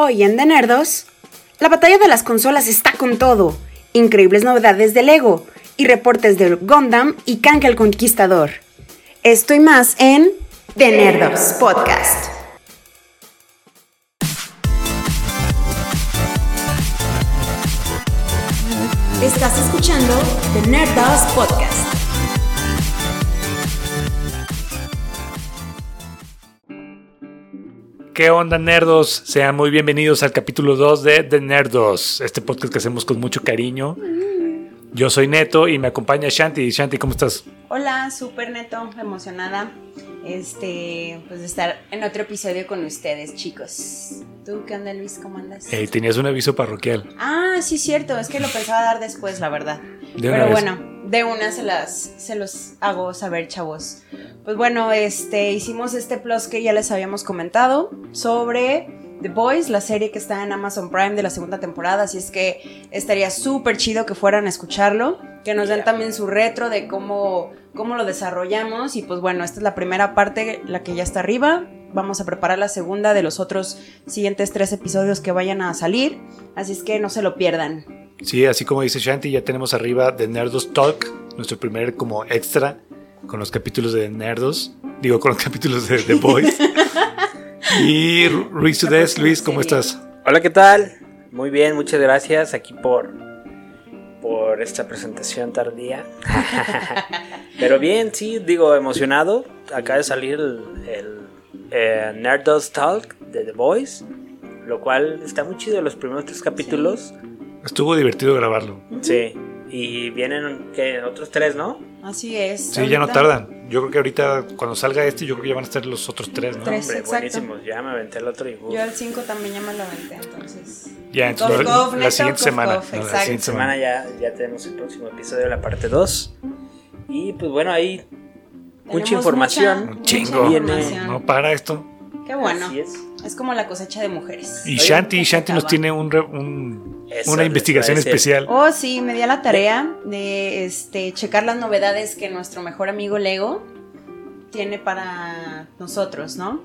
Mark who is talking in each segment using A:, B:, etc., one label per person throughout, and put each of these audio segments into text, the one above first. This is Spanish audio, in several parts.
A: Hoy en The Nerdos, la batalla de las consolas está con todo. Increíbles novedades de Lego y reportes de Gundam y Kang el Conquistador. Esto y más en The Nerdos Podcast. Estás escuchando The Nerdos Podcast.
B: ¿Qué onda, nerdos? Sean muy bienvenidos al capítulo 2 de The Nerdos, este podcast que hacemos con mucho cariño. Yo soy Neto y me acompaña Shanti. Shanti, ¿cómo estás?
A: Hola, súper neto, emocionada este, pues de estar en otro episodio con ustedes, chicos. ¿Tú qué onda, Luis? ¿Cómo andas?
B: Eh, tenías un aviso parroquial.
A: Ah, sí, cierto, es que lo pensaba dar después, la verdad. Pero bueno, de una se las se los hago saber, chavos. Pues bueno, este hicimos este plus que ya les habíamos comentado sobre The Boys, la serie que está en Amazon Prime de la segunda temporada, así es que estaría súper chido que fueran a escucharlo, que nos den también su retro de cómo, cómo lo desarrollamos y pues bueno, esta es la primera parte, la que ya está arriba, vamos a preparar la segunda de los otros siguientes tres episodios que vayan a salir, así es que no se lo pierdan.
B: Sí, así como dice Shanti, ya tenemos arriba The Nerdos Talk, nuestro primer como extra con los capítulos de Nerdos, digo con los capítulos de The Boys. Y Luis Sudes, Luis, ¿cómo estás?
C: Hola, ¿qué tal? Muy bien, muchas gracias aquí por, por esta presentación tardía. Pero bien, sí, digo, emocionado. Acaba de salir el, el eh, Nerdos Talk de The Voice, lo cual está muy chido los primeros tres capítulos.
B: Estuvo divertido grabarlo.
C: Sí, y vienen ¿qué? otros tres, ¿no?
A: Así es.
B: Sí, ya no tardan. Yo creo que ahorita, cuando salga este, yo creo que ya van a estar los otros tres, ¿no?
A: Tres,
C: Hombre,
A: exacto.
C: buenísimos. Ya me aventé el otro y uf.
A: Yo el 5 también ya me lo aventé, entonces.
B: Ya, entonces,
A: Cof,
B: la,
A: cof,
B: la siguiente
A: cof,
B: semana. no, la siguiente
C: semana
B: semana.
C: ya, ya tenemos el próximo episodio, la parte 2. Y pues bueno, ahí mucha información.
A: mucha-
B: Un chingo.
A: mucha
C: Viene-
A: información.
B: No para esto.
A: Qué bueno.
C: Así es.
A: Es como la cosecha de mujeres.
B: Y
C: Oye,
B: Shanti, Shanti nos tiene un, re- un- una investigación especial.
A: Oh, sí, me di a la tarea de este, checar las novedades que nuestro mejor amigo Lego tiene para nosotros, ¿no?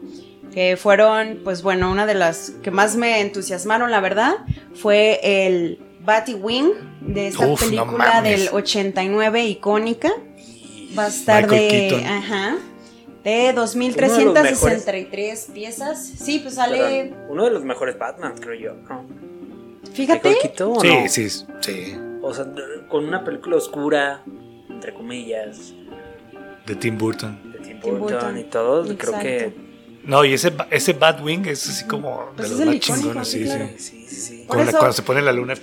A: Que fueron, pues bueno, una de las que más me entusiasmaron, la verdad, fue el Batwing de esta
B: Uf,
A: película del 89 icónica. Va a estar
B: Michael
A: de,
B: Keaton.
A: ajá, de 2.363 piezas. Sí, pues sale,
C: Perdón, uno de los mejores Batman, creo yo. ¿no?
A: fíjate,
C: Michael Keaton, ¿o
B: Sí,
C: no?
B: sí, sí.
C: O sea, con una película oscura, entre comillas,
B: De Tim Burton.
C: de Tim
A: Tim
C: Burton, y todo. Creo que.
B: No, y ese, ese Batwing es así como
A: Pues
B: de los
A: el
B: más chingones,
A: sí,
B: sí,
A: claro.
B: sí.
C: Sí, sí, sí.
A: Por
B: Con la-
A: eso-
B: cuando se pone la luna.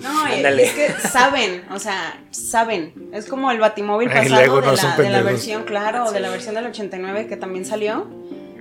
A: No, y
C: Ándale.
A: es que saben, o sea, saben. Es como el Batimóvil
B: El
A: pasado
B: Lego
A: de, la, de versión, claro, de la
C: Sí.
A: versión del 89 que también salió.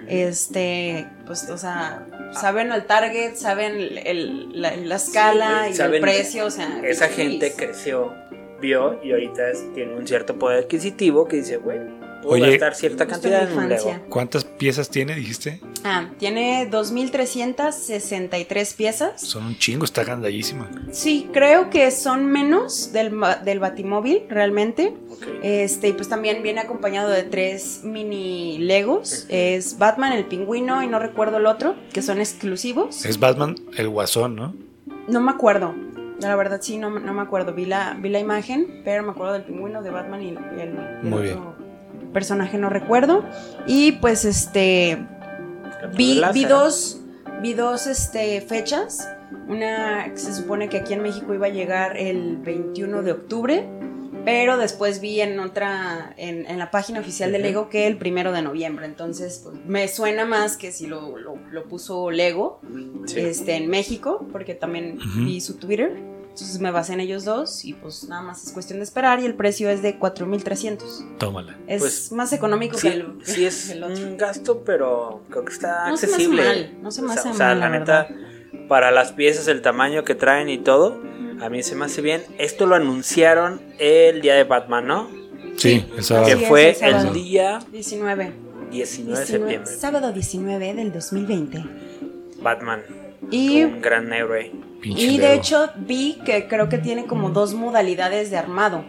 A: Este, pues, o sea, saben al target, saben el- el- la, la escala y
C: saben-
A: el precio, o sea.
C: Esa
A: sí.
C: gente creció, vio y ahorita es- tiene un cierto poder adquisitivo que dice, güey, puedo
B: Oye,
C: gastar cierta
A: Justo
C: cantidad
A: en
C: en
A: mi
C: un
A: infancia.
C: Lego.
B: ¿Cuántas piezas tiene, dijiste?
A: Ah, tiene 2.363 piezas.
B: Son un chingo, está gandallísima.
A: Sí, creo que son menos del, del Batimóvil, realmente. Este, y pues también viene acompañado de tres mini Legos. Es Batman, el pingüino y no recuerdo el otro, que son exclusivos.
B: Es Batman, el guasón, ¿no?
A: No me acuerdo. La verdad sí, no, no me acuerdo. Vi la, vi la imagen, pero me acuerdo del pingüino, de Batman y el,
B: Muy
A: otro personaje no recuerdo. Y pues este vi, vi dos, vi dos este, fechas. Una que se supone que aquí en México iba a llegar el 21 de octubre, pero después vi en otra, en, en la página oficial de. Lego que el primero de noviembre. Entonces, pues, me suena más que si lo, lo, lo puso Lego
C: Sí.
A: este, en México, porque también vi su Twitter. Entonces me basé en ellos dos y pues nada más es cuestión de esperar y el precio es de 4.300.
B: Tómala.
A: Es
C: Pues,
A: más económico
C: Sí,
A: que el,
C: sí es
A: que el otro.
C: un gasto, pero creo que está
A: No se me hace
C: accesible.
A: mal, no se me
C: O sea-
A: hace
C: o sea,
A: mal,
C: la,
A: la
C: neta, para las piezas, el tamaño que traen y todo, a mí se me hace bien. Esto lo anunciaron el día de Batman, ¿no?
B: Sí, el sábado.
C: que fue
A: el sábado.
C: el día
A: 19.
C: 19 de
A: 19,
C: septiembre.
A: sábado 19 del 2020.
C: Batman,
A: Y,
C: un gran héroe.
B: Pinche
A: y de hecho vi que creo que tiene como dos modalidades de armado.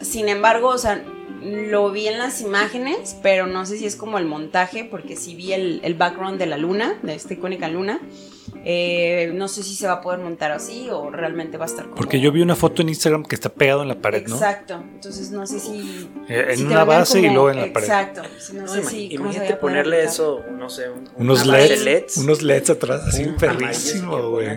A: Sin embargo, o sea, lo vi en las imágenes, pero no sé si es como el montaje, porque sí vi el, el background de la luna, de esta icónica luna. Eh, no sé si se va a poder montar así o realmente va a estar como...
B: Porque yo vi una foto en Instagram que está pegado en la pared, ¿no?
A: Exacto. Entonces no sé si...
B: Eh, en
A: si
B: una base y
A: como-
B: luego en la pared.
A: Exacto. Si no,
C: No,
A: sé si...
C: imagínate ponerle eso, no sé, un-
B: Unos
C: base
B: LEDs, unos LEDs atrás, así
C: un
B: perrísimo, güey.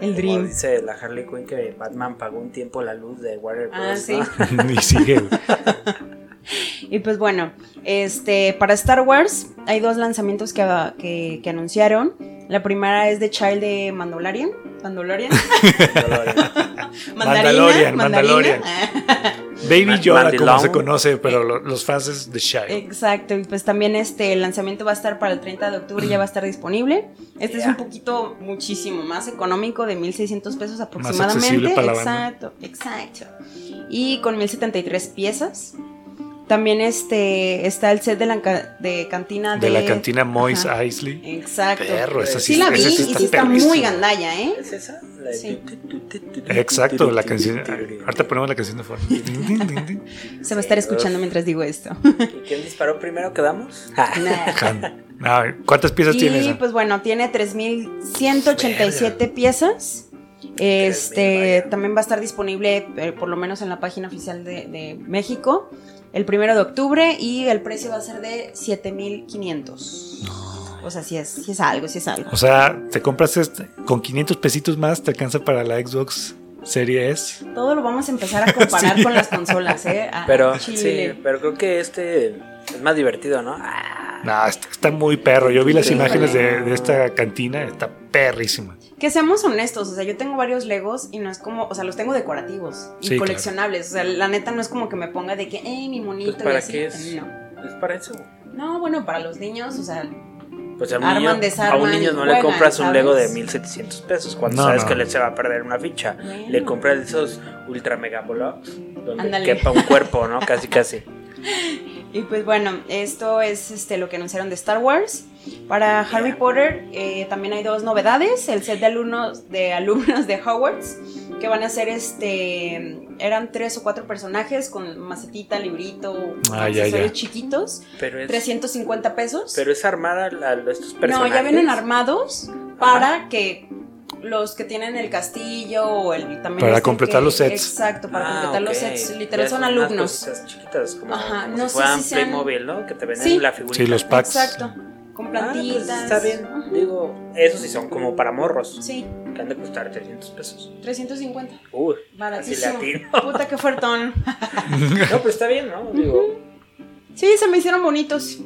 A: El
C: Como
A: Dream.
C: dice la Harley Quinn que Batman pagó un tiempo la luz de Warner
A: Ah,
C: Bros.
A: sí.
C: ¿no?
B: y sigue, güey.
A: Y pues bueno, este, para Star Wars hay dos lanzamientos que, que, que anunciaron. La primera es de Child de Mandalorian. Mandalorian.
B: Mandalorian,
A: Mandarina.
B: Baby Yoda, como se conoce, pero lo- los fans es de Shy.
A: Exacto, y pues también este el lanzamiento va a estar para el 30 de octubre, ya va a estar disponible. Este es un poquito muchísimo más económico, de 1600 pesos aproximadamente.
B: accesible para la banda.
A: exacto, exacto. Y con 1073 piezas. También este está el set de la de cantina de,
B: De la cantina Moise
A: Ajá.
B: Isley.
A: Exacto.
B: Perro, esa sí
A: Sí la vi
B: esa
A: y
B: sí
A: sí
B: está
A: está muy gandalla, ¿eh?
C: ¿Es esa? La de
A: Sí.
B: Exacto, la canción. Ahorita ponemos la canción de fondo.
A: Se va a estar escuchando mientras digo esto.
C: ¿Y quién disparó primero? ¿Quedamos?
B: No, ¿Cuántas piezas tiene
A: Y
B: esa?
A: pues bueno, tiene 3187 piezas. Este también va a estar disponible eh, por lo menos en la página oficial de, de México el primero de octubre y el precio va a ser de 7500. O sea, si es, sí es algo, si es algo.
B: O sea, te compras este, con 500 pesitos más, te alcanza para la Xbox Series.
A: Todo lo vamos a empezar a comparar
B: Sí.
A: con las consolas, ¿eh?
C: Pero
A: Chile.
C: sí, pero creo que este es más divertido, ¿no? Ah,
B: No, está, está muy perro. Yo vi las
A: Sí,
B: imágenes de, esta cantina, está perrísima.
A: Que seamos honestos, o sea, yo tengo varios Legos y no es como, o sea, los tengo decorativos y
B: Sí, claro.
A: coleccionables. O sea, la neta no es como que me ponga de que, eh, mi monito
C: Pues, ¿para
A: y así.
C: qué es?
A: No.
C: es para eso.
A: No, bueno, para los niños, o sea,
C: Pues a un,
A: Arman,
C: niño, a
A: desarman
C: un niño no le compras un
A: ¿sabes?
C: Lego de 1700 pesos cuando
B: No,
C: sabes
B: no.
C: que le se va a perder una ficha.
A: Bueno.
C: Le compras esos ultra mega blocks donde quepa un cuerpo, ¿no? Casi, casi.
A: y pues bueno, esto es este lo que anunciaron de Star Wars. Para Harry Potter eh, también hay dos novedades, el set de alumnos de alumnos de Hogwarts que van a ser este eran tres o cuatro personajes con macetita, librito,
B: Ah,
A: accesorios
B: ya.
A: chiquitos,
C: Pero es,
A: 350 pesos.
C: pero es armar a, a estos
A: No,
C: personajes.
A: ya vienen armados para que los que tienen el castillo o el también
B: Para completar
A: que-
B: los sets.
A: Exacto, para
C: Ah,
A: completar los
C: ok.
A: sets. Literal son
C: unas
A: alumnos.
C: chiquitas, como,
A: Ajá,
C: como
A: no
C: si
A: sé
C: fueran
A: si sean-
C: Playmobil, ¿no? Que te venden
A: Sí.
C: la figurita.
B: Sí, los packs.
A: Exacto. Con
C: Ah,
A: plantitas.
C: pues está bien.
A: Ajá.
C: Digo, esos sí son como para morros.
A: Sí,
C: Que han de costar 300 pesos.
A: 350.
C: Uy,
A: Baratísimo.
C: latino.
A: Puta que fuertón.
C: No, pero está bien, ¿no? Digo,
A: Sí, se me hicieron bonitos.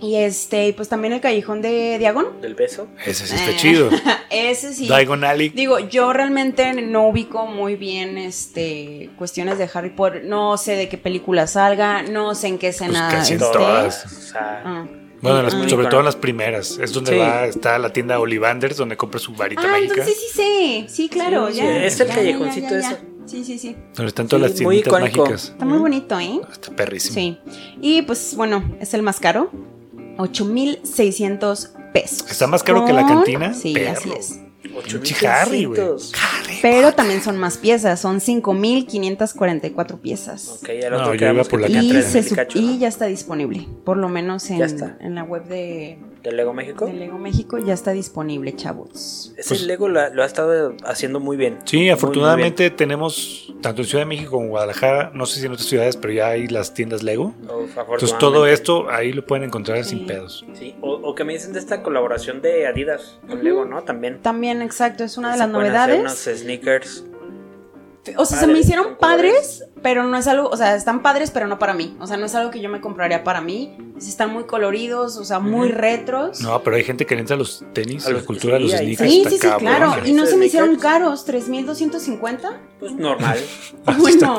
A: Y este, pues también el callejón de Diagon.
C: del beso.
B: Ese sí está
A: Eh,
B: chido.
A: Ese sí.
B: Diagon Alley.
A: Digo, yo realmente no ubico muy bien este cuestiones de Harry Potter. No sé de qué película salga, no sé en qué escena
B: casi en
A: esté.
B: todas.
C: O sea,
A: Ah.
B: Bueno, las-
A: Ah.
B: sobre todo en las primeras. Es donde
C: Sí.
B: va, está la tienda Ollivanders, donde compra su varita
A: Ah,
B: mágica.
A: entonces sí sé. Sí, claro,
C: Sí,
A: ya.
C: es el
A: Ya,
C: callejoncito
A: ya, ya, ya.
C: ese.
A: Sí, sí, sí.
B: Donde están todas
C: Sí,
B: las
C: icónico.
B: mágicas.
A: Está muy bonito, ¿eh?
B: Está perrísimo.
A: Sí. Y pues bueno, es el más caro. 8600 pesos.
B: Está más caro que la cantina.
A: Sí,
B: Perro.
A: así es.
B: Pinche Harry, güey.
C: 8,600.
B: Harry.
A: Pero también son más piezas, son 5544 piezas.
C: Ok, ya lo
B: yo iba por
C: que
B: la
A: Y, se y ya está disponible, por lo menos en, en la web de,
C: ¿Del Lego México?
A: de Lego México ya está disponible, chavos.
C: Ese
B: Pues-
C: Lego lo, lo ha estado haciendo muy bien.
B: Sí,
C: Muy, muy
B: afortunadamente tenemos, tanto en Ciudad de México como en Guadalajara, no sé si en otras ciudades, pero ya hay las tiendas Lego.
C: Uf,
B: Entonces todo esto ahí lo pueden encontrar
A: Sí.
B: sin pedos.
C: Sí, o, o que me dicen de esta colaboración de Adidas con. Lego, ¿no? También.
A: También, exacto, es una de
C: Se
A: las
C: pueden hacer
A: novedades.
C: Unos sneakers.
A: O sea, se me hicieron padres, pero no es algo, o sea, están padres, pero no para mí. O sea, no es algo que yo me compraría para mí. Están muy coloridos, o sea, muy retros.
B: No, pero hay gente que le entra a los tenis,
C: A
B: a
C: los-
B: la cultura de los sneakers.
A: Sí, sí, sí, claro. Y no se me hicieron
C: Sneakers.
A: caros, 3250.
C: Pues normal.
B: Ah,
A: Bueno,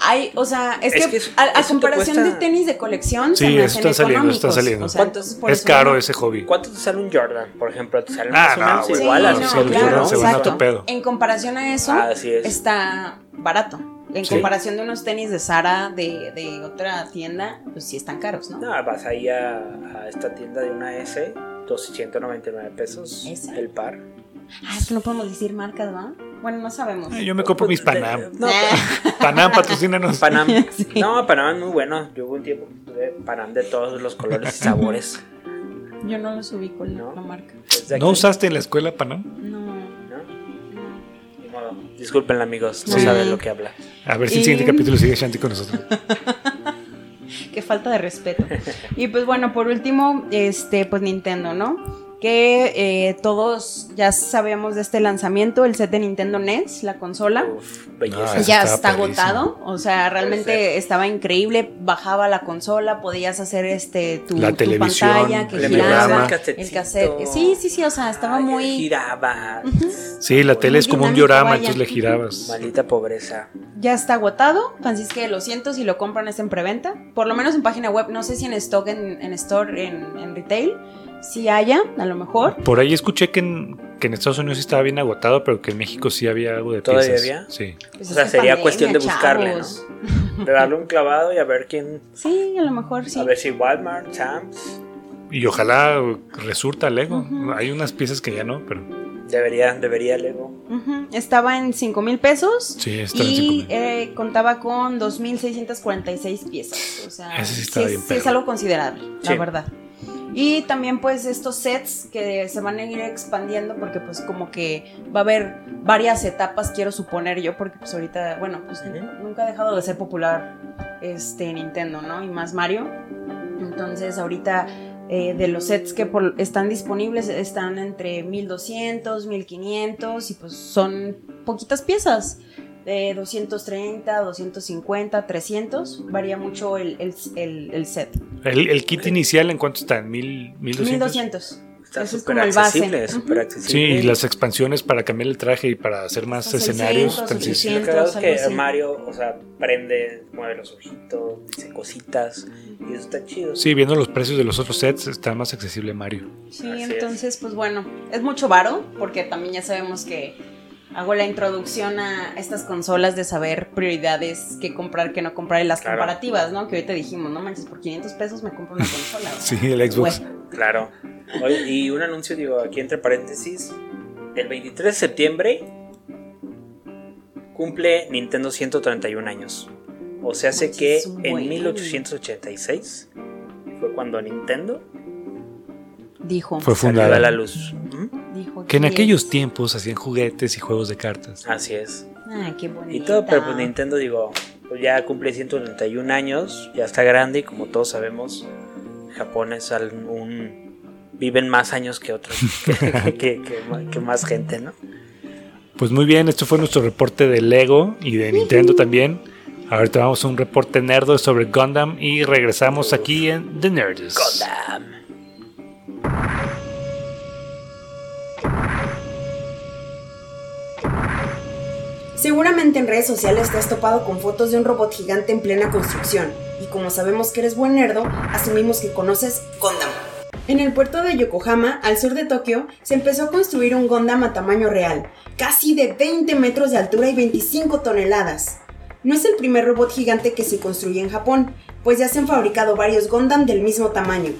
A: hay, o sea, es,
C: Es
A: que, a, a comparación
C: cuesta-
A: de tenis de colección,
B: Sí,
A: se me
B: eso
A: hacen
B: está saliendo, está
A: económicos.
B: saliendo.
A: O sea, entonces, por
B: Es
A: eso
B: caro
A: no-
B: ese hobby.
C: ¿Cuánto te sale un Jordan, por ejemplo? ¿Te sale
B: Ah, no, güey.
C: igual?
A: Sí, no,
B: sí, los
A: claro,
B: Jordan se van a otro pedo.
A: En comparación a eso,
C: Ah, así es.
A: está barato. En
B: Sí.
A: comparación de unos tenis de Sara de, de otra tienda, pues sí están caros, ¿no?
C: No, vas ahí a, a esta tienda de una S, 299 pesos
A: ¿Esa?
C: el par.
A: Ah, es que no podemos decir marcas, ¿va? Bueno, no sabemos.
B: yo me compro mis Panam. No, Panam, patrocínanos.
C: Panam. No, Panam es muy bueno. Yo hubo un tiempo que tuve Panam de todos los colores y sabores.
A: Yo no los ubico ¿No? la marca.
B: ¿No usaste en la escuela Panam?
A: No.
C: Disculpen amigos, no saben lo que habla.
B: A ver si el siguiente capítulo sigue Shanti con nosotros.
A: Qué falta de respeto. y pues bueno, por último, este, pues Nintendo, ¿no? Que eh, todos ya sabemos de este lanzamiento, el set de Nintendo NES, la consola. Ah, ya está agotado, o sea, realmente estaba increíble, bajaba la consola, podías hacer este tu,
B: la
A: pantalla que giraba, el cassette, sí, sí, sí, o sea, estaba muy
C: giraba.
B: Sí, la tele es como un diorama, entonces le girabas.
C: Maldita pobreza.
A: Ya está agotado, así que lo siento si lo compran es en preventa, por lo menos en página web, no sé si en stock en, en store en, en retail si haya, a lo mejor.
B: Por ahí escuché que en, que en Estados Unidos estaba bien agotado, pero que en México sí había algo de
C: ¿Todavía había?
B: Sí.
C: Pues o sea, sería cuestión de buscarle, ¿no? De darle un clavado y a ver quién.
A: Sí, a lo mejor sí.
C: A ver si Walmart, Champs.
B: Y ojalá resulta Lego. Hay unas piezas que ya no, pero.
C: Debería, debería Lego.
A: Estaba en 5 mil pesos.
B: Sí, estaba
A: y en eh, contaba con 2.646 piezas. O sea, sí, es, sí, es, algo considerable, la verdad. Y también pues estos sets que se van a ir expandiendo porque pues como que va a haber varias etapas, quiero suponer yo, porque pues ahorita, bueno, pues nunca ha dejado de ser popular este Nintendo, ¿no? Y más Mario. Entonces ahorita eh, de los sets que están disponibles están entre 1200, 1500 y pues son poquitas piezas de 230, 250, 300. Varía mucho el, set.
B: ¿El, kit inicial en cuánto está? ¿En 1200?
A: 1200.
C: Está súper accesible, accesible.
B: Sí, y las expansiones para cambiar el traje y para hacer más escenarios.
C: Lo que es que Mario, o sea, prende, mueve los ojitos, dice cositas, y eso está chido.
B: Sí, viendo los precios de los otros sets, está más accesible Mario.
A: Sí, entonces, pues bueno, es mucho varo, porque también ya sabemos que hago la introducción a estas consolas de saber prioridades, qué comprar, qué no comprar y las comparativas, ¿no? Que ahorita dijimos, no manches, por 500 pesos me compro una consola.
B: sí, el Xbox.
C: Claro. y un anuncio, digo, aquí entre paréntesis, el 23 de septiembre cumple Nintendo 131 años. O sea, hace que en 1886 fue cuando Nintendo
A: dijo
B: fue fundada
C: la luz.
B: que en aquellos tiempos hacían juguetes y juegos de cartas.
C: Así es.
A: Ay, qué bonito.
C: Y todo, pero pues Nintendo, digo, pues ya cumple 131 años, ya está grande y como todos sabemos, Japón es un... viven más años que otros, que, que, más gente, ¿no?
B: Pues muy bien, esto fue nuestro reporte de Lego y de Nintendo también. Ahorita vamos a un reporte nerdo sobre Gundam y regresamos aquí en The Nerds.
C: Gundam.
A: Seguramente en redes sociales te has topado con fotos de un robot gigante en plena construcción, y como sabemos que eres buen nerdo, asumimos que conoces Gundam. En el puerto de Yokohama, al sur de Tokio, se empezó a construir un Gundam a tamaño real, casi de 20 metros de altura y 25 toneladas. No es el primer robot gigante que se construye en Japón, pues ya se han fabricado varios Gundam del mismo tamaño,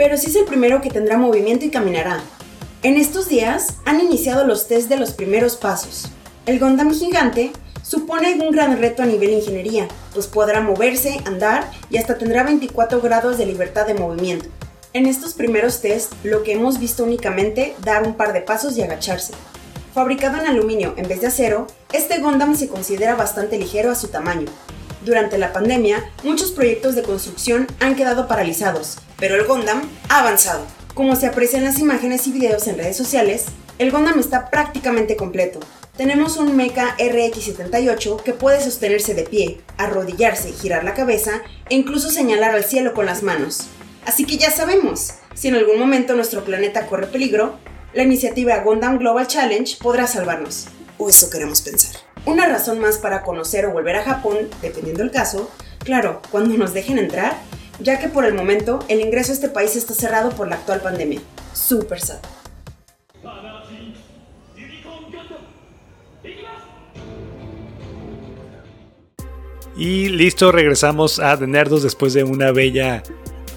A: pero sí es el primero que tendrá movimiento y caminará. En estos días han iniciado los test de los primeros pasos. El Gundam gigante supone un gran reto a nivel ingeniería, pues podrá moverse, andar y hasta tendrá 24 grados de libertad de movimiento. En estos primeros test, lo que hemos visto únicamente dar un par de pasos y agacharse. Fabricado en aluminio en vez de acero, este Gundam se considera bastante ligero a su tamaño. Durante la pandemia, muchos proyectos de construcción han quedado paralizados, pero el Gundam ha avanzado. Como se aprecia en las imágenes y videos en redes sociales, el Gundam está prácticamente completo, tenemos un Mecha RX78 que puede sostenerse de pie, arrodillarse, girar la cabeza e incluso señalar al cielo con las manos. Así que ya sabemos, si en algún momento nuestro planeta corre peligro, la iniciativa Gundam Global Challenge podrá salvarnos. O eso queremos pensar. Una razón más para conocer o volver a Japón, dependiendo del caso, claro, cuando nos dejen entrar, ya que por el momento el ingreso a este país está cerrado por la actual pandemia. Super sad.
B: Y listo, regresamos a The Nerdos después de una bella,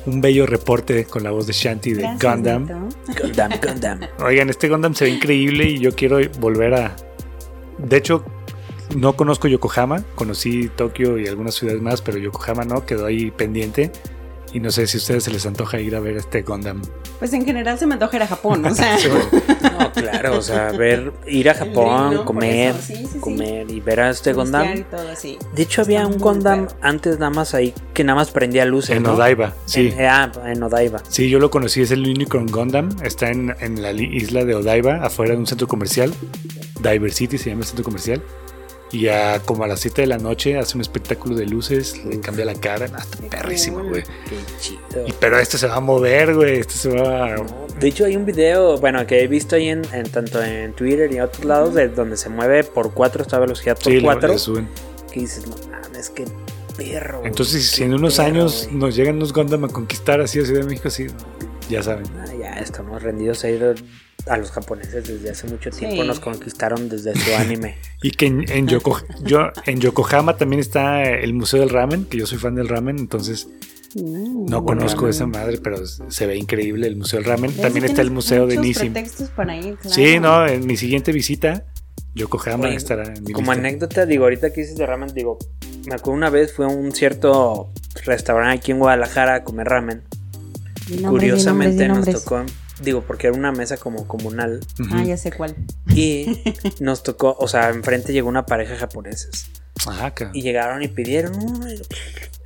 B: un bello reporte con la voz de Shanti de Gundam.
C: Gundam, Gundam.
B: Oigan, este Gundam se ve increíble y yo quiero volver a de hecho, no conozco Yokohama, conocí Tokio y algunas ciudades más, pero Yokohama no, quedó ahí pendiente. Y no sé si a ustedes se les antoja ir a ver este Gundam.
A: Pues en general se me antoja ir a Japón, o sea.
C: no, claro, o sea, ver, ir a Japón, comer, comer y ver a este Gundam. De hecho, había un Gundam antes nada más ahí que nada más prendía luces.
B: En Odaiba, sí.
C: En, ah, en Odaiba.
B: Sí, yo lo conocí, es el Unicorn Gundam. Está en, en la isla de Odaiba, afuera de un centro comercial. Diver City se llama el centro comercial. Y ya como a las 7 de la noche hace un espectáculo de luces, le cambia la cara. Hasta perrísimo, güey. Qué chido. Y, pero este se va a mover, güey. Este se va a...
C: De hecho, hay un video, bueno, que he visto ahí en, tanto en Twitter y en otros lados, de donde se mueve por 4 esta velocidad por 4. Que dices, no mames, qué perro.
B: Entonces, si en unos años nos llegan los Gundam a conquistar así a Ciudad de México, así, ya saben.
C: Ah, ya estamos rendidos a ir a los japoneses desde hace mucho tiempo nos conquistaron desde su anime.
B: y que en, en, yo, en Yokohama también está el Museo del Ramen, que yo soy fan del ramen, entonces mm, no conozco esa madre, pero se ve increíble el Museo del Ramen. También está el Museo de Nissim.
A: Para ir,
B: Sí, no, en mi siguiente visita, Yokohama estará en mi
C: Como anécdota, digo, ahorita que dices de ramen, digo, me acuerdo una vez fue a un cierto restaurante aquí en Guadalajara a comer ramen. Curiosamente nos tocó Digo, porque era una mesa como comunal.
A: Ah, ya sé cuál.
C: Y nos tocó, o sea, enfrente llegó una pareja japoneses.
B: Ajá,
C: Y llegaron y pidieron.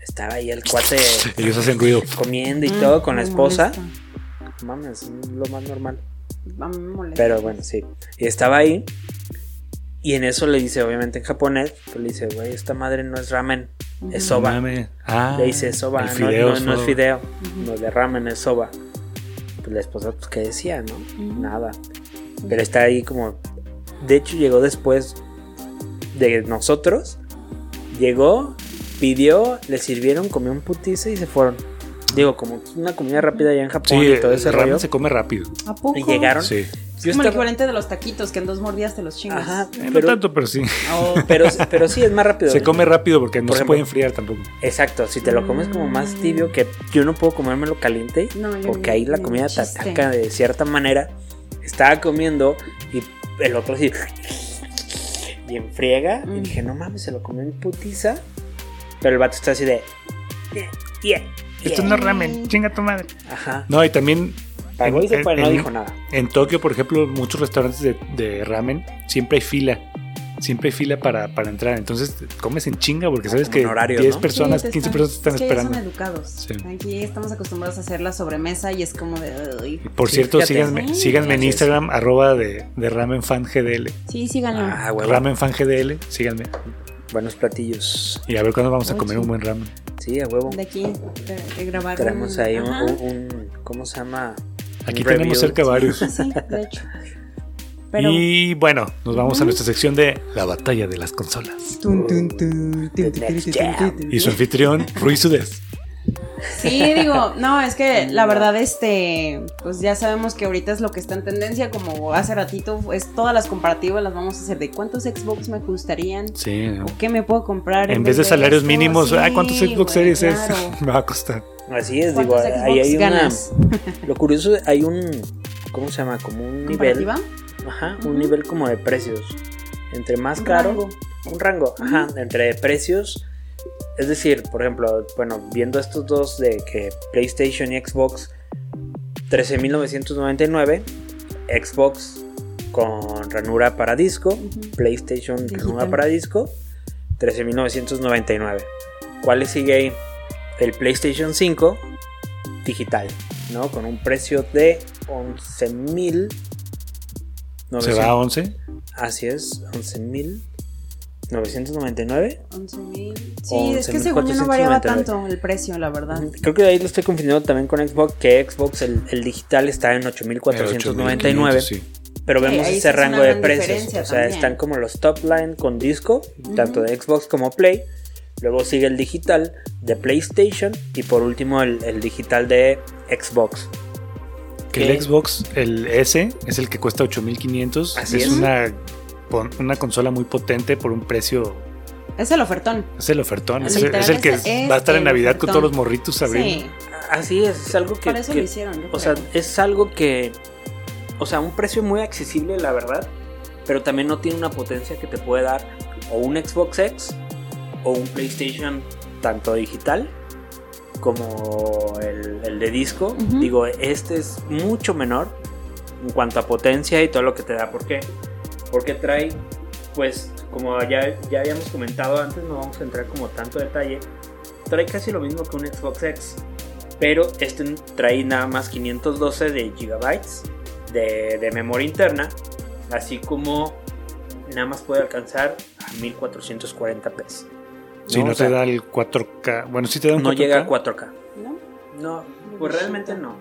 C: Estaba ahí el cuate.
B: Ellos hacen ruido.
C: Comiendo y todo con la esposa. Mames, es lo más normal. Pero bueno, sí. Y estaba ahí. Y en eso le dice, obviamente en japonés, pues le dice, güey, esta madre no es ramen, es soba.
B: Ah,
C: le dice soba, no, no, es fideo, no es de ramen, es soba. Pues, la esposa, pues, ¿qué decía, no? Nada. Pero está ahí como. De hecho, llegó después de nosotros. Llegó, pidió, le sirvieron, comió un putice y se fueron. Digo, como una comida rápida allá en Japón y todo ese rollo.
B: se come rápido.
A: ¿A poco?
C: Y llegaron.
B: Sí.
A: Es como el equivalente de los taquitos, que en dos mordidas te los chingas. Ajá,
B: eh, pero, no tanto, pero sí.
C: Oh, pero, pero sí, es más rápido.
B: Se come rápido porque no se puede enfriar tampoco.
C: Exacto, si te lo comes como más mm. tibio, que yo no puedo comérmelo caliente, porque ahí la comida te ataca de cierta manera. Estaba comiendo y el otro así, y enfriega, y mm. dije, no mames, se lo comió en putiza. Pero el vato está así de, yeah,
B: Esto no es ramen, chinga tu madre.
C: Ajá.
B: No, y también
C: Pagó y no dijo nada.
B: En Tokio, por ejemplo, muchos restaurantes de, ramen siempre hay fila. Siempre hay fila para, para, entrar. Entonces comes en chinga porque sabes que 10 personas, 15 personas están esperando.
A: Son educados. Aquí estamos acostumbrados a hacer la sobremesa y es como de.
B: por cierto, síganme, síganme en Instagram, arroba de, de Ramen Fan GDL.
A: Sí, síganlo.
B: Ah, Ramen Fan GDL, síganme.
C: Buenos platillos.
B: Y a ver cuándo vamos a comer un buen ramen.
C: Sí, a huevo.
A: De aquí, de, grabar.
C: Tenemos ahí un, ¿Cómo se llama?
B: Aquí tenemos cerca varios.
A: Sí, de hecho.
B: Y bueno, nos vamos a nuestra sección de la batalla de las consolas. y su anfitrión, Ruiz Sudes.
A: Sí, digo, no, es que la verdad, este, pues ya sabemos que ahorita es lo que está en tendencia, como hace ratito, es todas las comparativas las vamos a hacer de cuántos Xbox me gustarían,
B: sí,
A: o qué me puedo comprar.
B: En, vez de salarios mínimos, ¿cuántos Xbox Series es? me va a costar.
C: Así es, digo, ahí hay una. Lo curioso, hay un. ¿Cómo se llama? Como un nivel. Ajá, un nivel como de precios. Entre más caro. Un rango, ajá, entre precios. Es decir, por ejemplo, bueno, viendo estos dos de que PlayStation y Xbox 13.999, Xbox con ranura para disco, PlayStation ranura para disco, 13.999. ¿Cuál sigue ahí? el PlayStation 5 digital, ¿no? Con un precio de 11.000.
B: ¿Se va a 11?
C: Así es, 11.000. 999
A: 11.000 Sí, es que según yo no variaba tanto el precio, la verdad.
C: Creo que ahí lo estoy confundiendo también con Xbox, que Xbox el, digital está en 8.499. Sí. Pero vemos ese rango de precios. O sea, están como los top line con disco, tanto de Xbox como Play. Luego sigue el digital de PlayStation y por último el, digital de Xbox.
B: Que el Xbox, el S, es el que cuesta 8500. Es, es, Una, una consola muy potente por un precio.
A: Es el ofertón.
B: Es el ofertón. Es, el que va a estar en Navidad con todos los morritos abriendo. Sí.
C: Así es, es algo que.
A: Por eso lo hicieron.
C: o sea, es algo que. O sea, un precio muy accesible, la verdad pero también no tiene una potencia que te puede dar o un Xbox X o un PlayStation tanto digital como el, de disco. Digo, este es mucho menor en cuanto a potencia y todo lo que te da. ¿Por qué? Porque trae, pues, como ya, ya habíamos comentado antes, no vamos a entrar como tanto detalle, trae casi lo mismo que un Xbox X. Pero este trae nada más 512 de gigabytes de, de memoria interna, así como nada más puede alcanzar a 1440p.
B: Si no, te da el 4K. Bueno, si te da un
C: No llega a 4K. ¿No? No, pues realmente no.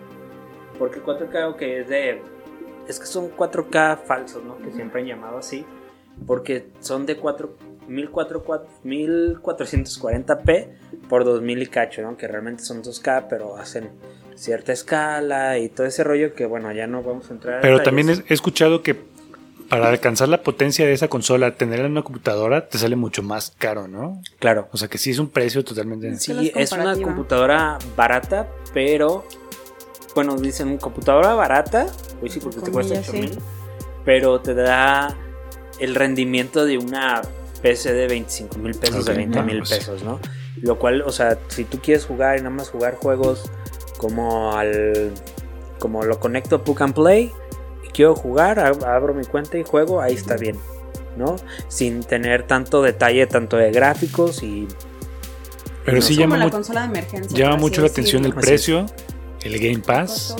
C: Porque 4K, ok, es de. Es que son 4K falsos, ¿no? Que siempre han llamado así. Porque son de 4, 1440p por 2000 y cacho, ¿no? Que realmente son 2K, pero hacen cierta escala y todo ese rollo que, bueno, ya no vamos a entrar.
B: Pero también he escuchado que para alcanzar la potencia de esa consola, tenerla en una computadora te sale mucho más caro, ¿no?
C: Claro.
B: O sea que sí es un precio totalmente.
C: Sí, es una computadora barata, pero. Bueno, dicen computadora barata, pues sí, porque te cuesta 8 mil. Pero te da el rendimiento de una PC de 25 mil pesos, de 20 mil pues pesos, ¿no? Lo cual, o sea, si tú quieres jugar y nada más jugar juegos como al. Como lo conecto a Book and Play quiero jugar, abro mi cuenta y juego, ahí está bien, ¿no? Sin tener tanto detalle, tanto de gráficos y...
B: Pero sí llama, llama mucho la atención el precio, el Game Pass,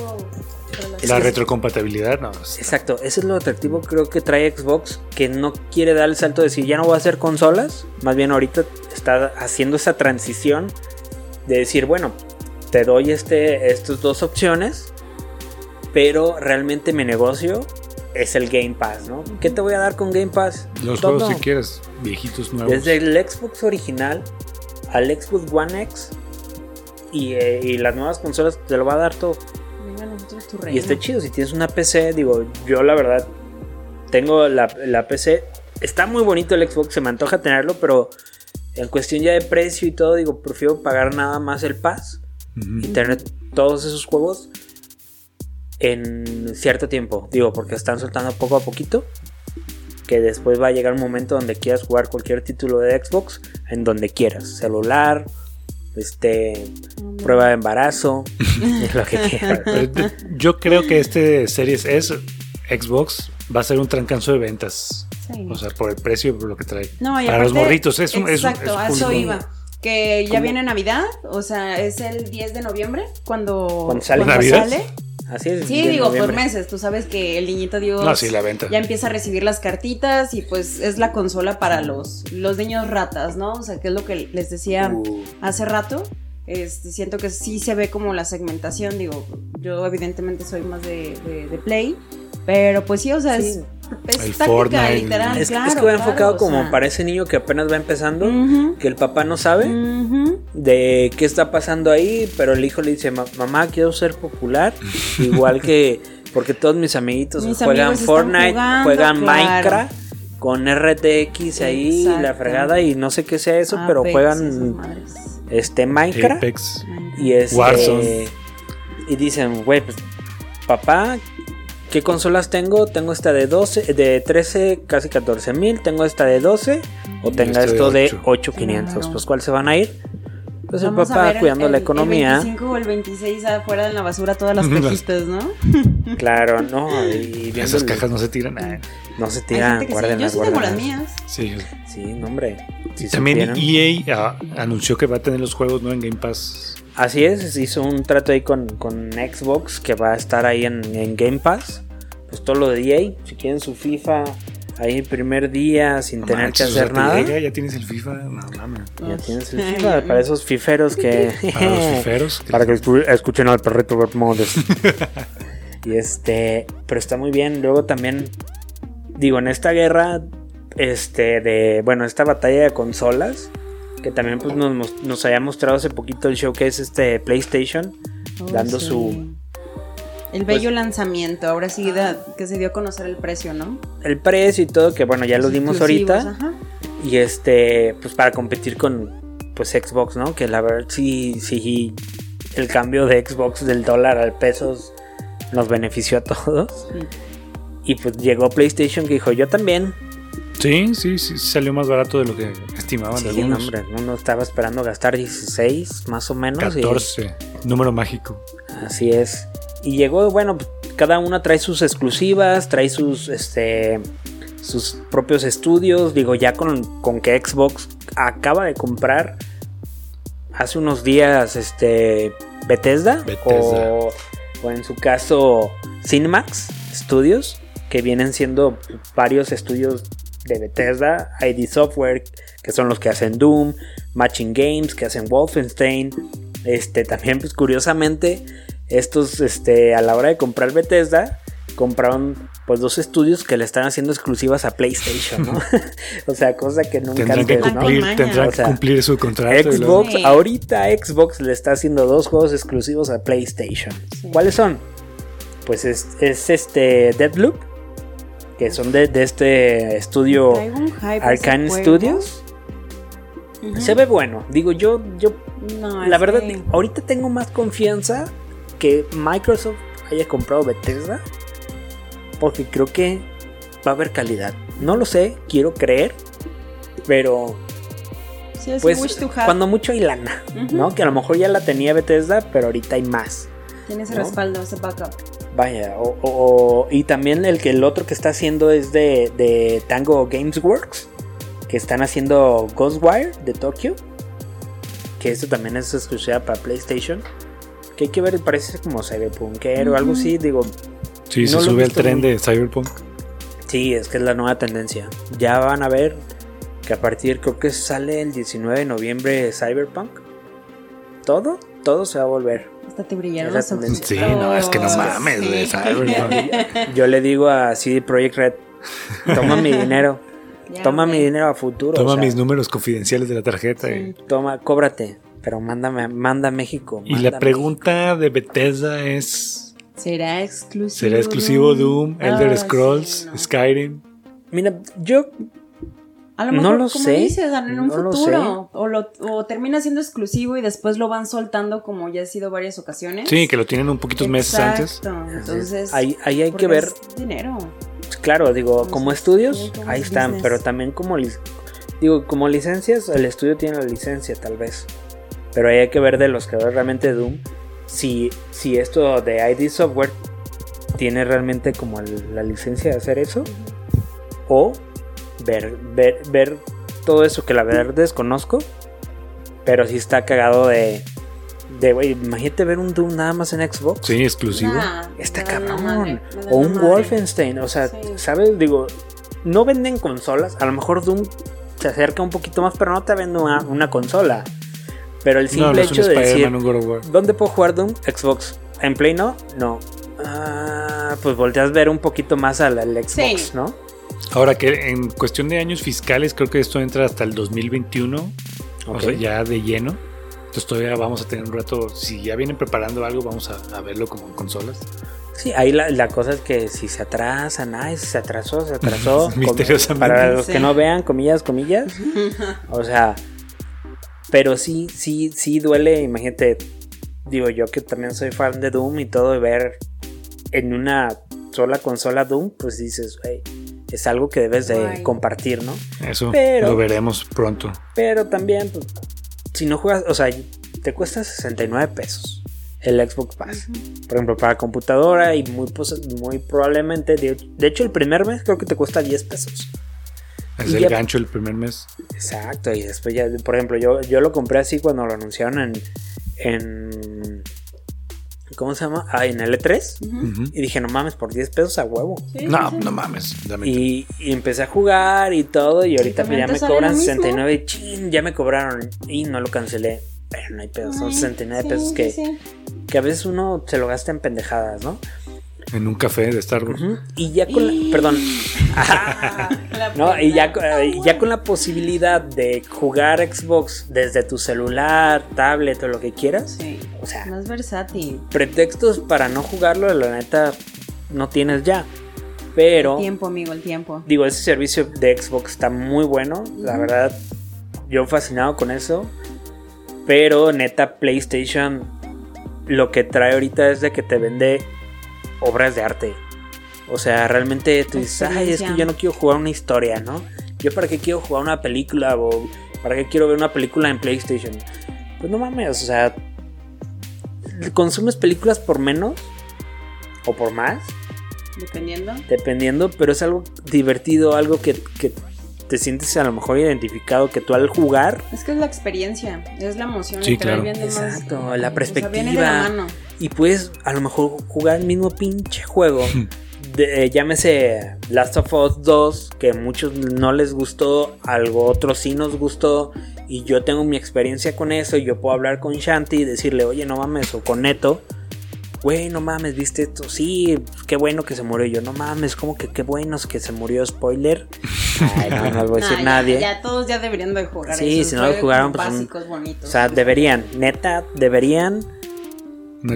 B: la retrocompatibilidad, no.
C: Exacto, eso es lo atractivo creo que trae Xbox, que no quiere dar el salto de decir ya no voy a hacer consolas, más bien ahorita está haciendo esa transición de decir, bueno, te doy este, estas dos opciones pero realmente mi negocio es el Game Pass, ¿no? ¿Qué te voy a dar con Game Pass?
B: Los juegos si quieres, viejitos nuevos.
C: Desde el Xbox original al Xbox One X y, eh, las nuevas consolas te lo va a dar todo. y está chido, si tienes una PC, digo, yo la verdad tengo la, PC, está muy bonito el Xbox, se me antoja tenerlo, pero en cuestión ya de precio y todo, digo, prefiero pagar nada más el Pass y tener todos esos juegos en cierto tiempo. Digo, porque están soltando poco a poquito. Que después va a llegar un momento donde quieras jugar cualquier título de Xbox en donde quieras. Celular, este, prueba de embarazo, lo que quieras.
B: Yo creo que este Series S, Xbox, va a ser un trancanzo de ventas. O sea, por el precio y por lo que trae. Para los morritos, es un.
A: Exacto, a eso iba. Que ya viene Navidad, o sea, es el 10 de noviembre cuando,
C: sale.
A: sale
C: Así es.
A: Sí, digo, por meses. Tú sabes que el niñito Dios
B: la venta.
A: ya empieza a recibir las cartitas y pues es la consola para los, los niños ratas, ¿no? O sea, que es lo que les decía uh. hace rato. Este, siento que sí se ve como la segmentación. Digo, yo evidentemente soy más de, de, Play. Pero pues sí, o sea, es
B: el Fortnite.
A: literal.
C: Es, es que va enfocado como para ese niño que apenas va empezando, que el papá no sabe de qué está pasando ahí, pero el hijo le dice, mamá, quiero ser popular, igual que, porque todos mis amiguitos juegan Fortnite, juegan Minecraft con RTX ahí, la fregada, y no sé qué sea eso, pero juegan este Minecraft y este, y dicen, güey, pues papá ¿Qué consolas tengo? Tengo esta de 12, de 13, casi 14 mil. Tengo esta de 12 o tenga este esto de 8500. Pues ¿cuál se van a ir? Pues el papá cuidando la economía.
A: El 25 o el 26 afuera en la basura todas las cajitas, ¿no?
C: claro, no. Y
B: Esas cajas no se tiran. Eh.
C: No se tiran, guarden
A: Yo sí tengo las mías.
B: Sí.
C: Sí, no, hombre.
B: También EA ah, anunció que va a tener los juegos ¿no? en Game Pass.
C: Así es, hizo un trato ahí con, con Xbox que va a estar ahí en, en, Game Pass. Pues todo lo de EA, si quieren su FIFA ahí el primer día sin tener que hacer nada.
B: ya tienes el FIFA, no
C: Ya tienes el FIFA para esos fiferos que.
B: Para los fiferos.
C: para que escuchen al perrito Bermúdez. y este. Pero está muy bien. Luego también. Digo, en esta guerra. Este, de. Bueno, esta batalla de consolas que también pues, nos, nos había mostrado hace poquito el show que es este PlayStation, oh, dando su...
A: El bello pues, lanzamiento, ahora sí que se dio a conocer el precio, ¿no?
C: El precio y todo, que bueno, ya lo dimos ahorita. Y este, pues para competir con pues Xbox, ¿no? Que la verdad sí, sí, el cambio de Xbox del dólar al peso nos benefició a todos. Y pues llegó PlayStation que dijo, yo también.
B: Sí, sí, sí, salió más barato de lo que estimaban
C: sí, hombre, uno estaba esperando gastar 16 más o menos.
B: 14, número mágico.
C: Así es. Y llegó, bueno, cada una trae sus exclusivas, trae sus, este, sus propios estudios. Digo, ya con, con que Xbox acaba de comprar hace unos días, este, Bethesda, O, o en su caso Cinemax Studios, que vienen siendo varios estudios de Bethesda, ID Software, que son los que hacen Doom, Matching Games, que hacen Wolfenstein. Este, también, pues curiosamente, estos, este, a la hora de comprar Bethesda, compraron pues dos estudios que le están haciendo exclusivas a PlayStation, ¿no? o sea, cosa que nunca
B: tendrán que cumplir, tendrán que cumplir su contrato.
C: Xbox, ahorita Xbox le está haciendo dos juegos exclusivos a PlayStation. ¿Cuáles son? Pues es, es este Deadloop que son de, este estudio Arcane Studios. Se ve bueno. Digo, yo, yo la verdad, ahorita tengo más confianza que Microsoft haya comprado Bethesda. Porque creo que va a haber calidad. No lo sé, quiero creer. Pero. pues cuando mucho hay lana, ¿no? Que a lo mejor ya la tenía Bethesda, pero ahorita hay más.
A: Tiene ese respaldo, ese backup.
C: Vaya, o, y también el que el otro que está haciendo es de, de Tango Games Works, que están haciendo Ghostwire de Tokyo, que esto también es exclusiva para PlayStation. Que hay que ver, parece como Cyberpunk o algo así, digo.
B: Sí, se sube el tren de Cyberpunk.
C: Sí, es que es la nueva tendencia. Ya van a ver que a partir, creo que sale el 19 de noviembre Cyberpunk. Todo, todo se va a volver
A: te brillaron los ojos.
B: Sí, no, es que no mames, güey,
C: Yo le digo a CD Projekt Red, toma mi dinero. toma mi dinero a futuro.
B: Toma mis números confidenciales de la tarjeta.
C: Toma, cóbrate, pero mándame, manda a México.
B: y la pregunta de Bethesda es...
A: ¿Será exclusivo?
B: ¿Será exclusivo Doom, Elder ah, Scrolls, Skyrim?
C: Mira, yo
A: a lo mejor, no lo como sé. dices, en un futuro. O, lo, o termina siendo exclusivo y después lo van soltando como ya ha sido varias ocasiones.
B: Sí, que lo tienen un poquito meses antes.
A: Entonces,
C: ahí, ahí hay que ver.
A: dinero.
C: Claro, digo, como estudios, ahí están, pero también como digo, como licencias, el estudio tiene la licencia tal vez. Pero ahí hay que ver de los que realmente Doom si, si esto de ID Software tiene realmente como la licencia de hacer eso o ver, ver, ver todo eso que la verdad desconozco. Pero sí está cagado de. De, güey, imagínate ver un Doom nada más en Xbox.
B: Sí, exclusivo.
C: está cabrón. o un Wolfenstein. O sea, ¿sabes? Digo, no venden consolas. A lo mejor Doom se acerca un poquito más, pero no te vende una, consola. Pero el simple hecho de decir, ¿dónde puedo jugar Doom? Xbox. ¿En Play no? No. Ah, pues volteas a ver un poquito más al, Xbox, ¿no?
B: Ahora que en cuestión de años fiscales, creo que esto entra hasta el 2021, o sea, ya de lleno. Entonces todavía vamos a tener un rato, si ya vienen preparando algo, vamos a, verlo como en consolas.
C: Sí, ahí la, cosa es que si se atrasan, ay, si se atrasó, se atrasó.
B: Misteriosamente.
C: Para los que no vean, comillas, comillas. o sea, pero sí, sí, sí duele, imagínate, digo yo que también soy fan de Doom y todo, y ver en una sola consola Doom, pues dices, hey, es algo que debes de compartir, ¿no?
B: Eso lo veremos pronto.
C: Pero también, pues, si no juegas, o sea, te cuesta 69 pesos el Xbox Pass. Por ejemplo, para computadora y muy, muy probablemente, de, hecho el primer mes creo que te cuesta 10 pesos.
B: Es el gancho el primer mes.
C: Exacto, y después ya, por ejemplo, yo, yo lo compré así cuando lo anunciaron en, en ¿Cómo se llama? Ah, en L3. Y dije, no mames, por 10 pesos a huevo.
B: no, no mames.
C: Y, empecé a jugar y todo. Y ahorita ya me cobran 69 y chin, ya me cobraron. Y no lo cancelé. Pero no hay pesos, son 69 pesos que, que a veces uno se lo gasta en pendejadas, ¿no?
B: En un café de Starbucks.
C: Y ya con la, perdón. no, y ya, ya con la posibilidad de jugar Xbox desde tu celular, tablet o lo que quieras.
A: Sí. O sea, más versátil.
C: Pretextos para no jugarlo, la neta, no tienes ya. Pero.
A: El tiempo, amigo, el tiempo.
C: Digo, ese servicio de Xbox está muy bueno. La verdad, yo fascinado con eso. Pero neta, PlayStation lo que trae ahorita es de que te vende obras de arte. O sea, realmente tú dices, ay, es que yo no quiero jugar una historia, ¿no? Yo para qué quiero jugar una película o para qué quiero ver una película en PlayStation. Pues no mames, o sea, consumes películas por menos o por más.
A: Dependiendo.
C: Dependiendo, pero es algo divertido, algo que, te sientes a lo mejor identificado, que tú al jugar...
A: Es que es la experiencia, es la emoción.
B: Sí, claro.
C: Exacto, la perspectiva. Y puedes a lo mejor jugar el mismo pinche juego. Eh, llámese Last of Us 2, que a muchos no les gustó, algo otro sí nos gustó, y yo tengo mi experiencia con eso, y yo puedo hablar con Shanti y decirle, oye, no mames, o con Neto, güey, no mames, viste esto, sí, qué bueno que se murió. yo, no mames, como que qué bueno que se murió, spoiler. Ay, no, no lo voy a decir nadie.
A: Ya, todos ya deberían de jugar.
C: Sí, si no lo jugaron, pues. Básicos, bonitos, o sea, deberían, neta, deberían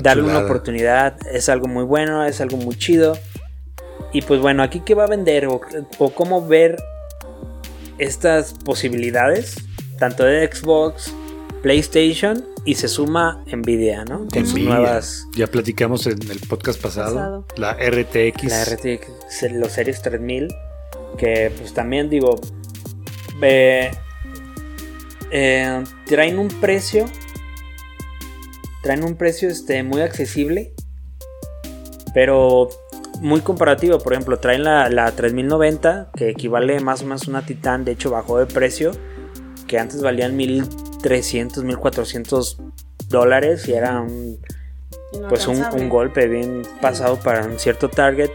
C: darle una oportunidad. Es algo muy bueno, es algo muy chido. Y pues bueno, aquí qué va a vender o, cómo ver estas posibilidades, tanto de Xbox, PlayStation y se suma Nvidia, ¿no?
B: Con sus nuevas. Ya platicamos en el podcast pasado, la RTX.
C: La RTX, los Series 3000, que pues también digo, eh, traen un precio, traen un precio este, muy accesible, pero muy comparativo. Por ejemplo, traen la, 3090, que equivale más o menos a una Titan, de hecho bajó de precio, que antes valían 1300, 1400 dólares y era un, pues un, golpe bien pasado para un cierto target.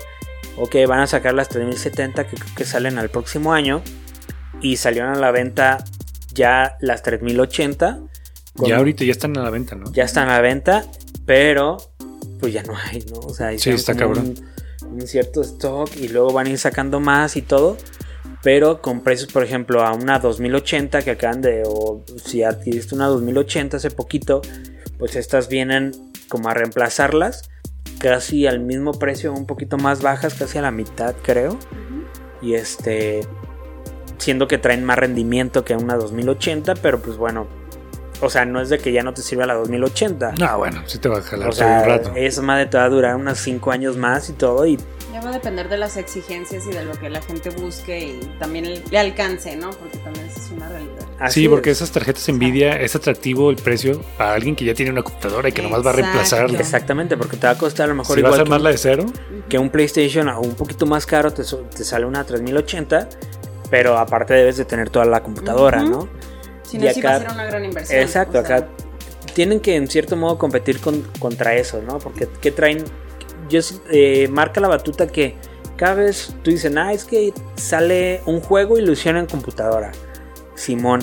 C: Ok, van a sacar las 3070 que que salen al próximo año. Y salieron a la venta ya las 3080.
B: Ya ahorita ya están a la venta, ¿no?
C: Ya están a la venta, pero pues ya no hay, ¿no? O sea,
B: sí, está cabrón
C: un cierto stock y luego van a ir sacando más y todo. Pero con precios, por ejemplo, a una 2080 que acaban de, o si adquiriste una 2080 hace poquito, pues estas vienen como a reemplazarlas, casi al mismo precio, un poquito más bajas, casi a la mitad creo. Y este, siendo que traen más rendimiento que una 2080, pero pues bueno, o sea, no es de que ya no te sirva la 2080.
B: No, bueno, sí te va a jalar o sea, un rato.
C: Esa madre te va a durar unos 5 años más y todo. Y
A: ya va a depender de las exigencias y de lo que la gente busque y también le alcance, ¿no? Porque también es una realidad.
B: sí, porque esas tarjetas Nvidia es atractivo el precio para alguien que ya tiene una computadora y que nomás va a reemplazar.
C: Exactamente, porque te va a costar a lo mejor
B: si igual. a la de cero?
C: Que un PlayStation o un poquito más caro te, te sale una 3080, pero aparte debes de tener toda la computadora, ¿no?
A: Si no, sí va a ser una gran inversión.
C: Exacto, acá tienen que en cierto modo competir contra eso, ¿no? Porque ¿qué traen? Yo, eh, marca la batuta que cada vez tú dices, ah, es que sale un juego ilusión en computadora. Simón.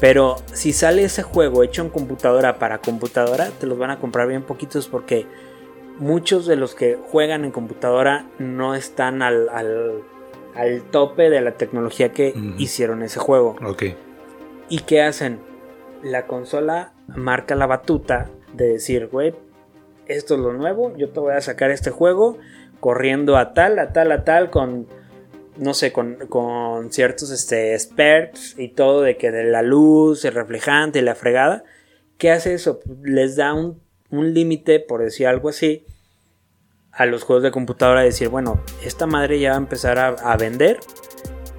C: Pero si sale ese juego hecho en computadora para computadora, te los van a comprar bien poquitos porque muchos de los que juegan en computadora no están al, al, tope de la tecnología que hicieron ese juego.
B: Ok.
C: ¿Y qué hacen? La consola marca la batuta de decir, güey, esto es lo nuevo, yo te voy a sacar este juego corriendo a tal, a tal, a tal, con, no sé, con, con ciertos este, experts y todo, de que de la luz, el reflejante la fregada. ¿Qué hace eso? Les da un, un límite, por decir algo así, a los juegos de computadora, decir, bueno, esta madre ya va a empezar a, a vender.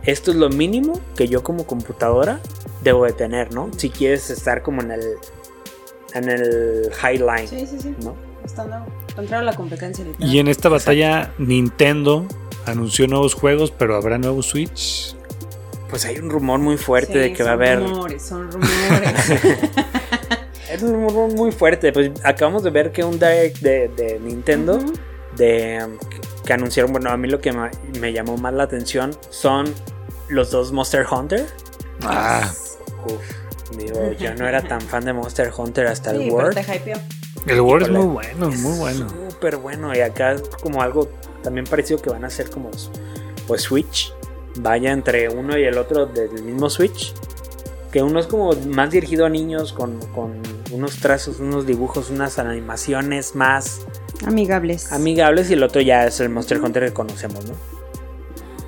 C: Esto es lo mínimo que yo como computadora debo de tener, ¿no? Si quieres estar como en el en el highline.
A: Sí, sí, sí. ¿no? Estando contra la competencia.
B: Y en esta batalla Nintendo anunció nuevos juegos, pero habrá nuevos Switch.
C: Pues hay un rumor muy fuerte de que va a haber.
A: Son rumores, son rumores.
C: es un rumor muy fuerte. Pues acabamos de ver que un direct de, Nintendo de que anunciaron, bueno, a mí lo que me, llamó más la atención son los dos Monster Hunter.
B: Ah.
C: Uf, digo, yo no era tan fan de Monster Hunter hasta el World.
B: El World es muy bueno, muy bueno.
C: Súper bueno. Y acá es como algo también parecido que van a ser como pues Switch. Vaya entre uno y el otro del mismo Switch. Que uno es como más dirigido a niños con, con unos trazos, unos dibujos, unas animaciones más
A: amigables.
C: Amigables y el otro ya es el Monster Hunter que conocemos, ¿no?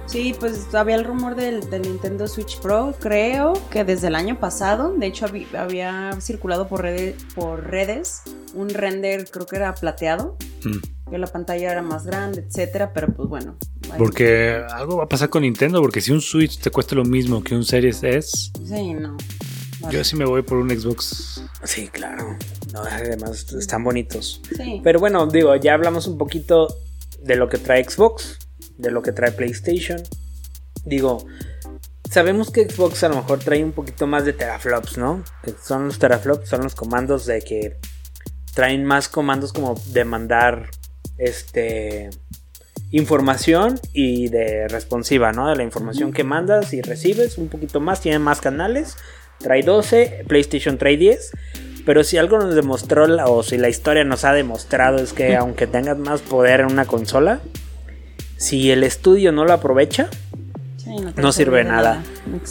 A: Sí, pues había el rumor del, Nintendo Switch Pro, creo que desde el año pasado, de hecho había, circulado por, redes, por redes un render, creo que era plateado, mm. que la pantalla era más grande, etcétera, pero pues bueno.
B: Porque algo va a pasar con Nintendo, porque si un Switch te cuesta lo mismo que un Series S.
A: Sí, no.
B: Yo sí me voy por un Xbox.
C: Sí, claro. además están bonitos. Sí. Pero bueno, digo, ya hablamos un poquito de lo que trae Xbox, de lo que trae PlayStation. Digo, sabemos que Xbox a lo mejor trae un poquito más de teraflops, ¿no? Que son los teraflops, son los comandos de que traen más comandos como de mandar este información y de responsiva, ¿no? De la información que mandas y recibes, un poquito más, tiene más canales, trae 12, PlayStation trae 10, pero si algo nos demostró, o si la historia nos ha demostrado, es que aunque tengas más poder en una consola, si el estudio no lo aprovecha, no, sirve de nada.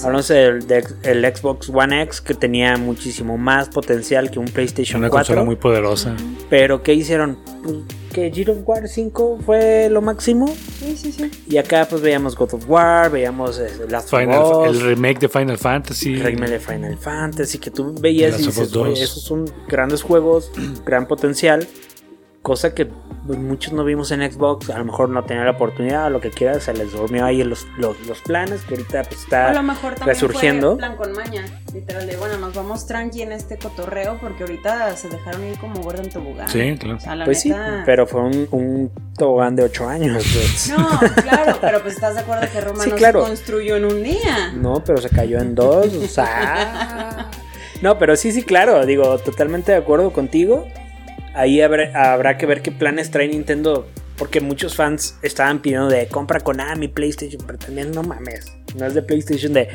C: Hablamos del, Xbox One X que tenía muchísimo más potencial que un PlayStation
B: Una
C: 4.
B: Consola muy poderosa.
C: Pero ¿qué hicieron? Pues, que Gears of War 5 fue lo máximo.
A: Sí, sí, sí.
C: Y acá pues veíamos God of War, veíamos eh, Last
B: Final, el remake de Final Fantasy.
C: El remake de Final Fantasy que tú veías y dices, esos son grandes juegos, gran potencial cosa que muchos no vimos en Xbox, a lo mejor no tenía la oportunidad, lo que quiera, se les durmió ahí los, los, planes, que ahorita pues está
A: a lo mejor también
C: resurgiendo.
A: Fue plan con maña, literal, de bueno, nos vamos tranqui en este cotorreo porque ahorita se dejaron ir como gordo en tobogán.
B: Sí, claro.
C: pues sí, pero fue un, un, tobogán de 8 años.
A: Pues. No, claro, pero pues estás de acuerdo que Roma no se construyó en un día.
C: No, pero se cayó en dos, o sea... No, pero sí, sí, claro, digo, totalmente de acuerdo contigo. Ahí habrá, que ver qué planes trae Nintendo. Porque muchos fans estaban pidiendo de compra con mi PlayStation. Pero también no mames. No es de PlayStation de.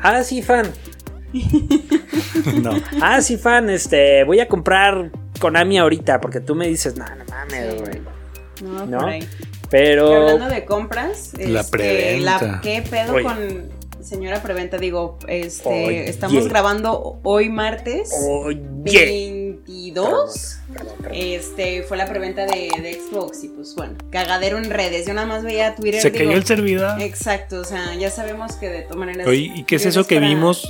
C: Ah, sí, fan. no. Ah, sí, fan. Este. Voy a comprar Konami ahorita. Porque tú me dices, no, no mames, güey.
A: No, ¿No? Por ahí.
C: Pero.
A: hablando de compras.
B: La este, preventa.
A: ¿Qué pedo con señora preventa? Digo, este. Estamos grabando hoy martes.
C: Oye.
A: 22. Este fue la preventa de, Xbox y pues bueno, cagadero en redes. Yo nada más veía Twitter.
B: Se cayó el servidor.
A: Exacto, o sea, ya sabemos que de todas maneras.
B: Oye, ¿y qué es eso que vimos?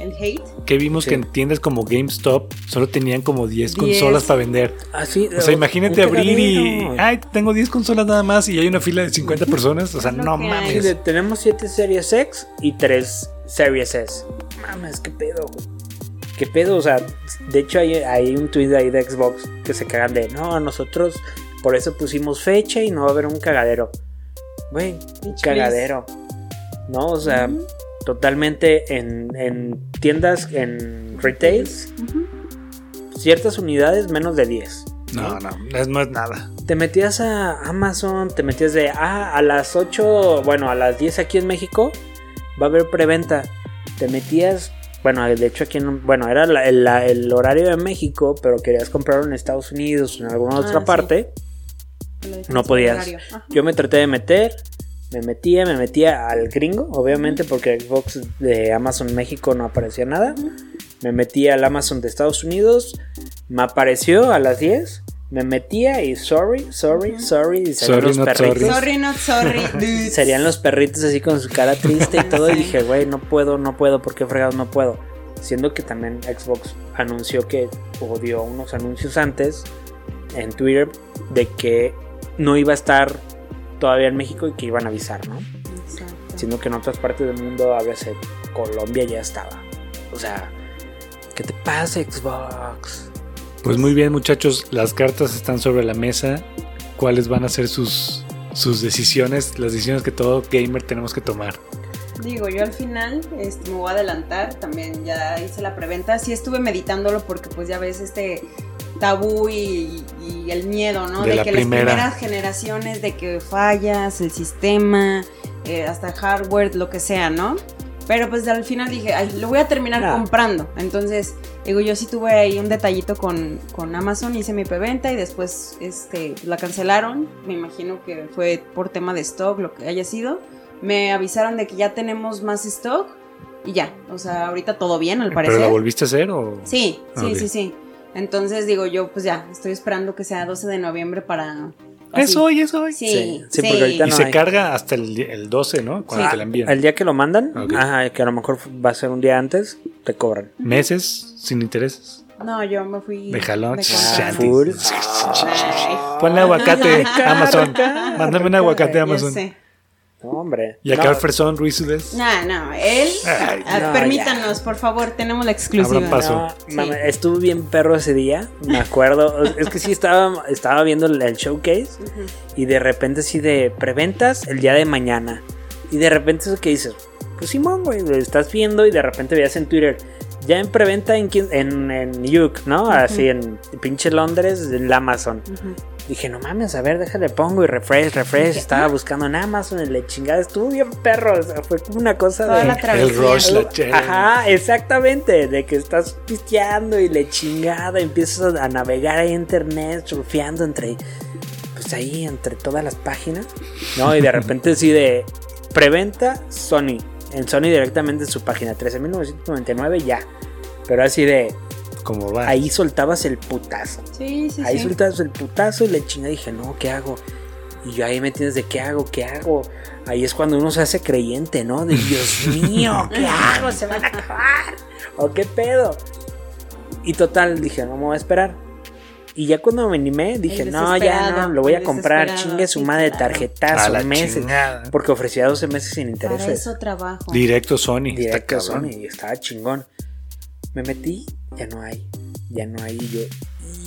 B: Que vimos que en tiendas como GameStop solo tenían como 10, consolas para vender.
C: Así,
B: o sea, imagínate abrir y. Ay, tengo 10 consolas nada más y hay una fila de 50 personas. O sea, no mames.
C: tenemos 7 Series X y 3 Series S. Mames, qué pedo, ¿Qué pedo? O sea, de hecho hay, un tweet ahí de Xbox que se cagan de, no, nosotros por eso pusimos fecha y no va a haber un cagadero. Güey, un cagadero. ¿No? O sea, totalmente en, tiendas, en retails, ciertas unidades menos de 10.
B: No, no, no es nada.
C: Te metías a Amazon, te metías de, ah, a las 8, bueno, a las 10 aquí en México, va a haber preventa. Te metías bueno, de hecho aquí en, bueno, era el, horario de México, pero querías comprarlo en Estados Unidos o en alguna otra ah, parte, no podías. Yo me traté de meter, me metía, me metía al gringo, obviamente, porque Xbox de Amazon México no aparecía nada. Me metía al Amazon de Estados Unidos, me apareció a las 10 me metía y sorry, sorry, sorry. Y
B: serían los perritos.
A: Sorry. not sorry.
C: serían los perritos así con su cara triste y todo. Y dije, güey, no puedo, no puedo, ¿por qué fregados no puedo? Siendo que también Xbox anunció que, o dio unos anuncios antes en Twitter de que no iba a estar todavía en México y que iban a avisar, ¿no? Exacto. Siendo que en otras partes del mundo, a veces Colombia ya estaba. O sea, ¿qué te pasa, Xbox?
B: Pues muy bien muchachos, las cartas están sobre la mesa. ¿Cuáles van a ser sus, sus decisiones, las decisiones que todo gamer tenemos que tomar?
A: Digo, yo al final este, me voy a adelantar, también ya hice la preventa, sí estuve meditándolo porque pues ya ves este tabú y, el miedo, ¿no? De, que las primeras generaciones, de que fallas, el sistema, eh, hasta hardware, lo que sea, ¿no? Pero pues al final dije, ay, lo voy a terminar comprando. Entonces, digo, yo sí tuve ahí un detallito con, con Amazon, hice mi preventa y después este, la cancelaron. Me imagino que fue por tema de stock, lo que haya sido. Me avisaron de que ya tenemos más stock y ya. O sea, ahorita todo bien, al parecer.
B: ¿Pero la volviste a hacer o...?
A: Sí, sí, sí, sí. Entonces digo yo, pues ya, estoy esperando que sea 12 de noviembre para
B: es hoy, es hoy.
A: Sí,
B: sí, porque ahorita y se carga hasta el, el 12, ¿no? Cuando te la envían.
C: El día que lo mandan, ajá, que a lo mejor va a ser un día antes, te cobran.
B: ¿Meses sin intereses?
A: No, yo me fui.
B: De jalón. Ah,
A: compras.
C: full.
A: Ay,
B: Ponle aguacate, Amazon. Mándame un aguacate
A: ya
B: Amazon.
A: sé.
C: No, hombre.
B: Y acá
C: No,
B: el Fresón Ruiz Sudes.
A: No, no, él.
B: Ay,
A: ah,
C: no,
A: permítanos, por favor, tenemos la exclusiva.
B: Paso.
C: No,
A: Sí.
C: estuve bien perro ese día, me acuerdo. es que sí estaba, estaba viendo el, showcase y de repente así de preventas el día de mañana. Y de repente eso que dices, pues Simón, güey, lo estás viendo y de repente veías en Twitter, ya en preventa en, quién- en, en UK, ¿no? Así en pinche Londres, en la Amazon.
A: Ujú.
C: Dije, no mames, a ver, déjale pongo y refresh, refresh.
A: Dije,
C: Estaba
A: ah.
C: buscando en Amazon y la chingada. Estuvo bien perro. o sea, fue como una cosa
A: Toda
C: de.
A: la
B: El
A: travesía.
B: Rush, la chela.
C: Ajá, exactamente. De que estás pisteando y le chingada. Empiezas a navegar ahí en internet, surfeando entre. Pues ahí, entre todas las páginas. No, y de repente sí de. Preventa Sony. En Sony directamente en su página 13.999 ya. Pero así de.
B: ¿Cómo va?
C: Ahí soltabas el putazo.
A: Sí, sí,
C: Ahí
A: sí.
C: soltabas el putazo y le chinga dije, no, ¿qué hago? Y yo ahí me tienes de qué hago, qué hago. Ahí es cuando uno se hace creyente, ¿no? De Dios mío, ¿qué hago? Se van a acabar. ¿O qué pedo? Y total, dije, no me voy a esperar. Y ya cuando me animé, dije, no, ya no, lo voy a comprar, chingue su
A: sí,
C: madre,
A: claro.
C: Tarjetazo,
B: la
C: meses.
B: chingada.
C: Porque ofrecía 12 meses sin
A: Para
C: intereses.
A: eso trabajo.
B: Directo Sony.
C: Directo. Sony y estaba chingón. Me metí, ya no hay. Ya no hay. Y yo,